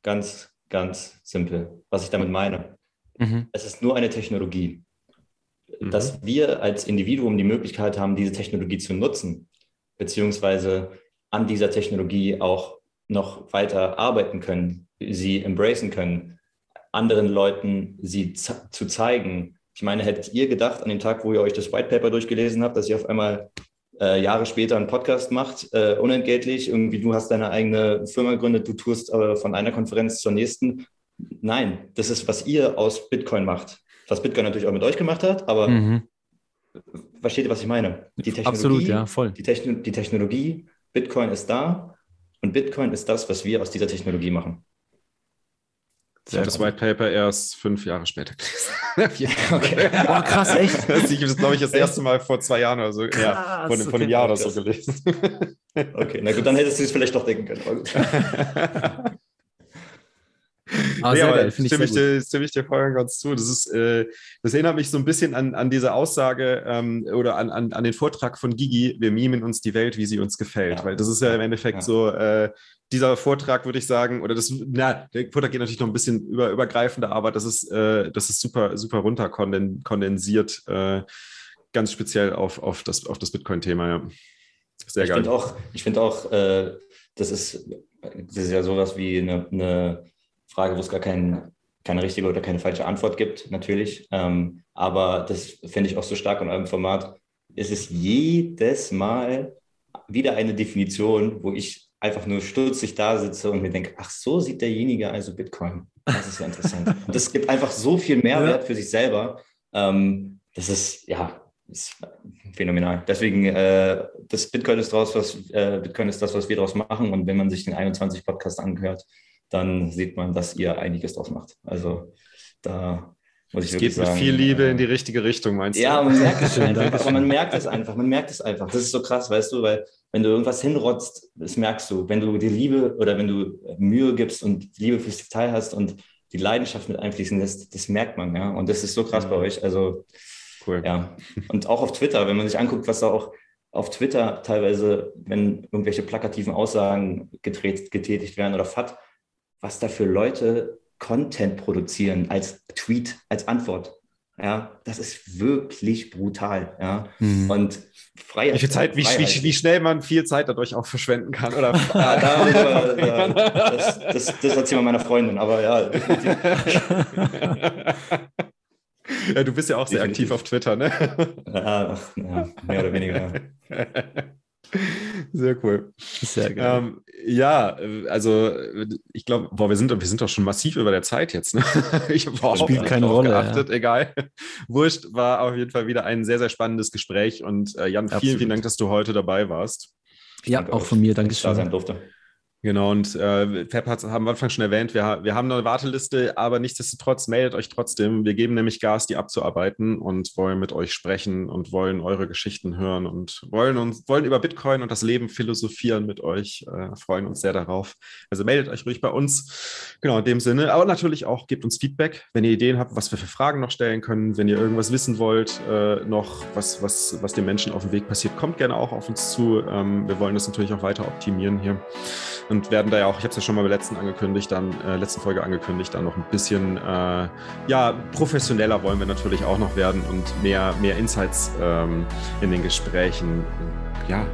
Ganz, ganz simpel. Was ich damit meine. Mhm. Es ist nur eine Technologie. Mhm. Dass wir als Individuum die Möglichkeit haben, diese Technologie zu nutzen, beziehungsweise an dieser Technologie auch noch weiter arbeiten können, sie embracen können, anderen Leuten sie zu zeigen. Ich meine, hättet ihr gedacht an dem Tag, wo ihr euch das White Paper durchgelesen habt, dass ihr auf einmal äh, Jahre später einen Podcast macht, äh, unentgeltlich. Irgendwie, du hast deine eigene Firma gegründet, du tust äh, von einer Konferenz zur nächsten. Nein, das ist, was ihr aus Bitcoin macht. Was Bitcoin natürlich auch mit euch gemacht hat, aber mhm. versteht ihr, was ich meine? Die Technologie, Absolut, ja, voll. Die, Techn die Technologie, Bitcoin ist da und Bitcoin ist das, was wir aus dieser Technologie machen. Ich habe das White Paper erst fünf Jahre später gelesen. okay. Boah, krass, echt? Ich habe das, glaube ich, das erste Mal vor zwei Jahren oder so, krass, ja, vor, okay. einem Jahr oder so gelesen. okay, na gut, dann hättest du es vielleicht doch denken können. Ah, nee, aber stimme, ich dir, stimme ich dir voll ganz zu. Das, ist, äh, das erinnert mich so ein bisschen an, an diese Aussage ähm, oder an, an, an den Vortrag von Gigi, wir mimen uns die Welt, wie sie uns gefällt. Ja. Weil das ist ja im Endeffekt ja. so, äh, dieser Vortrag, würde ich sagen, oder das, na, der Vortrag geht natürlich noch ein bisschen über, übergreifender, aber das ist, äh, das ist super, super runter kondensiert, äh, ganz speziell auf, auf das, auf das Bitcoin-Thema, ja. Sehr ich geil. Find auch, ich finde auch, äh, das, ist, das ist ja sowas wie eine, eine Frage, wo es gar kein, keine richtige oder keine falsche Antwort gibt, natürlich. Ähm, aber das finde ich auch so stark in eurem Format. Es ist jedes Mal wieder eine Definition, wo ich einfach nur stutzig da sitze und mir denke, ach, so sieht derjenige also Bitcoin. Das ist ja interessant. und das gibt einfach so viel Mehrwert ja. für sich selber. Ähm, das ist, ja, ist phänomenal. Deswegen, äh, das Bitcoin ist draus, was äh, Bitcoin ist das, was wir daraus machen. Und wenn man sich den 21 Podcast angehört, dann sieht man, dass ihr einiges draus macht. Also da muss ich es geht sagen, mit viel Liebe äh, in die richtige Richtung, meinst du? Ja, man merkt es einfach. man merkt es einfach. Man merkt es einfach. Das ist so krass, weißt du, weil wenn du irgendwas hinrotzt, das merkst du. Wenn du die Liebe oder wenn du Mühe gibst und Liebe fürs Detail hast und die Leidenschaft mit einfließen lässt, das merkt man, ja. Und das ist so krass bei euch. Also, cool. Ja. Und auch auf Twitter, wenn man sich anguckt, was da auch auf Twitter teilweise, wenn irgendwelche plakativen Aussagen getätigt werden oder FAT, was da für Leute Content produzieren als Tweet, als Antwort. Ja, das ist wirklich brutal. Ja, mhm. und Freiheit. Wie, viel Zeit, wie, wie, wie, schnell man viel Zeit dadurch auch verschwenden kann. Oder? ja, da, da, das, das, das erzählt mal meiner Freundin, aber ja. ja, du bist ja auch sehr aktiv auf Twitter, ne? Ja, ja mehr oder weniger. Sehr cool. Sehr geil. Ähm, ja, also ich glaube, boah, wir sind, wir sind doch schon massiv über der Zeit jetzt. Ne? Ich habe Spielt keine Rolle. Geachtet, ja. egal. Wurscht, war auf jeden Fall wieder ein sehr, sehr spannendes Gespräch. Und äh, Jan, Absolut. vielen, vielen Dank, dass du heute dabei warst. Ja, auch von mir. Dankeschön. Da sein durfte. Genau, und äh, Fab hat, wir Anfang schon erwähnt, wir, wir haben eine Warteliste, aber nichtsdestotrotz meldet euch trotzdem. Wir geben nämlich Gas, die abzuarbeiten und wollen mit euch sprechen und wollen eure Geschichten hören und wollen uns wollen über Bitcoin und das Leben philosophieren mit euch. Äh, freuen uns sehr darauf. Also meldet euch ruhig bei uns. Genau, in dem Sinne. Aber natürlich auch gebt uns Feedback, wenn ihr Ideen habt, was wir für Fragen noch stellen können, wenn ihr irgendwas wissen wollt, äh, noch, was, was, was den Menschen auf dem Weg passiert, kommt gerne auch auf uns zu. Ähm, wir wollen das natürlich auch weiter optimieren hier und werden da ja auch, ich habe es ja schon mal bei letzten angekündigt, dann äh, letzten Folge angekündigt, dann noch ein bisschen äh, ja professioneller wollen wir natürlich auch noch werden und mehr mehr Insights ähm, in den Gesprächen ja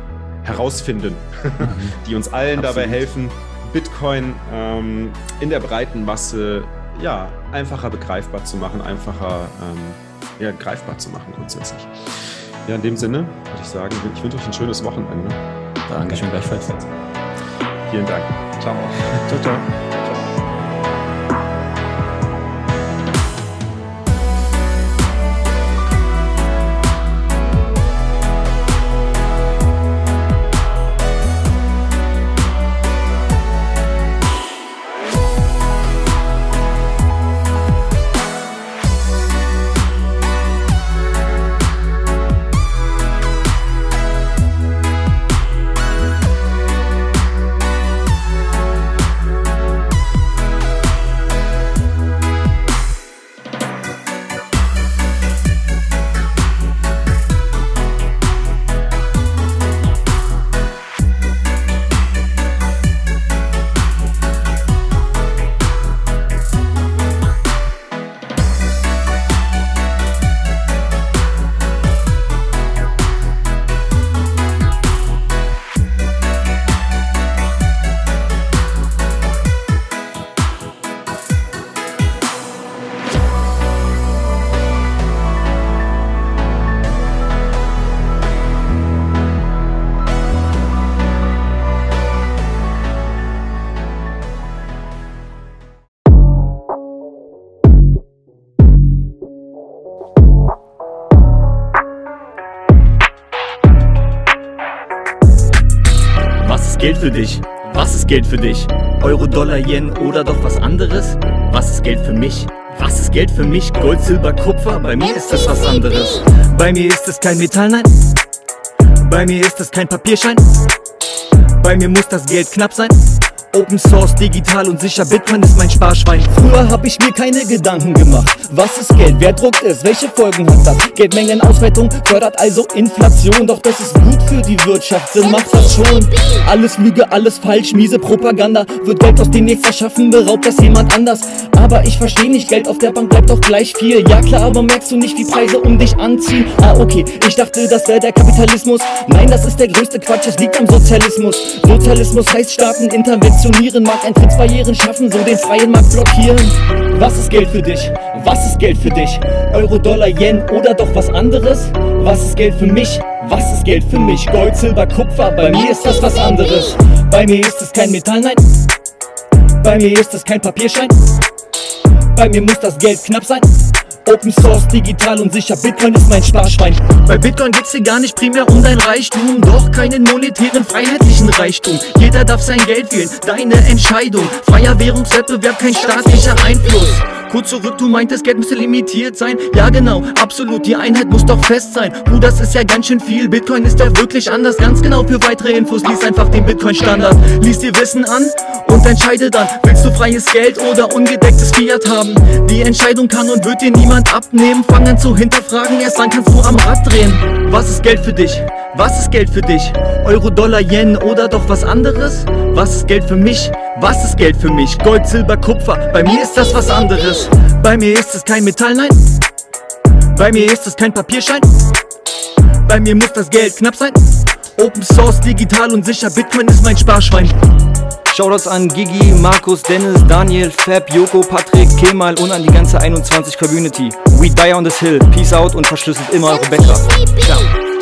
herausfinden, mhm. die uns allen Absolut. dabei helfen, Bitcoin ähm, in der breiten Masse ja, einfacher begreifbar zu machen, einfacher ähm, ja, greifbar zu machen grundsätzlich. Ja, in dem Sinne würde ich sagen, ich wünsche euch ein schönes Wochenende. Dankeschön, gleichfalls. Vielen Dank. Ciao. Ciao, ciao. Geld für dich? Was ist Geld für dich? Euro, Dollar, Yen oder doch was anderes? Was ist Geld für mich? Was ist Geld für mich? Gold, Silber, Kupfer? Bei mir ist es was anderes. Bei mir ist es kein Metall, nein. Bei mir ist es kein Papierschein. Bei mir muss das Geld knapp sein. Open Source, digital und sicher, Bitcoin ist mein Sparschwein. Früher hab ich mir keine Gedanken gemacht. Was ist Geld? Wer druckt es? Welche Folgen hat das? Geldmengenausweitung fördert also Inflation. Doch das ist gut für die Wirtschaft, Sinn macht das schon. Alles Lüge, alles falsch, miese Propaganda. Wird Geld aus dem nichts erschaffen, beraubt das jemand anders. Aber ich versteh nicht, Geld auf der Bank bleibt doch gleich viel. Ja klar, aber merkst du nicht, wie Preise um dich anziehen? Ah okay, ich dachte, das wäre der Kapitalismus. Nein, das ist der größte Quatsch, es liegt am Sozialismus. Sozialismus heißt Staatenintervention funktionieren, mag Eintrittsbarrieren schaffen, so den freien Markt blockieren. Was ist Geld für dich? Was ist Geld für dich? Euro, Dollar, Yen oder doch was anderes? Was ist Geld für mich? Was ist Geld für mich? Gold, Silber, Kupfer, bei mir ist das was anderes. Bei mir ist es kein Metall, nein. Bei mir ist es kein Papierschein. Bei mir muss das Geld knapp sein. Open Source, digital und sicher, Bitcoin ist mein Sparschwein. Bei Bitcoin geht's dir gar nicht primär um dein Reichtum, doch keinen monetären, freiheitlichen Reichtum. Jeder darf sein Geld wählen, deine Entscheidung. Freier Währungswettbewerb, kein staatlicher Einfluss. Kurz zurück, du meintest, Geld müsste limitiert sein. Ja, genau, absolut, die Einheit muss doch fest sein. Puh, das ist ja ganz schön viel. Bitcoin ist ja wirklich anders. Ganz genau für weitere Infos, lies einfach den Bitcoin-Standard. Lies dir Wissen an und entscheide dann, willst du freies Geld oder ungedecktes Fiat haben? Die Entscheidung kann und wird dir niemand abnehmen. Fang an zu hinterfragen, erst dann kannst du am Rad drehen. Was ist Geld für dich? Was ist Geld für dich? Euro, Dollar, Yen oder doch was anderes? Was ist Geld für mich? Was ist Geld für mich? Gold, Silber, Kupfer, bei mir ist das was anderes. Bei mir ist es kein Metall, nein. Bei mir ist es kein Papierschein. Bei mir muss das Geld knapp sein. Open Source, digital und sicher, Bitcoin ist mein Sparschwein. Shoutouts an Gigi, Markus, Dennis, Daniel, Fab, Joko, Patrick, Kemal und an die ganze 21 Community. We die on this hill. Peace out und verschlüsselt immer eure Backup. Ciao.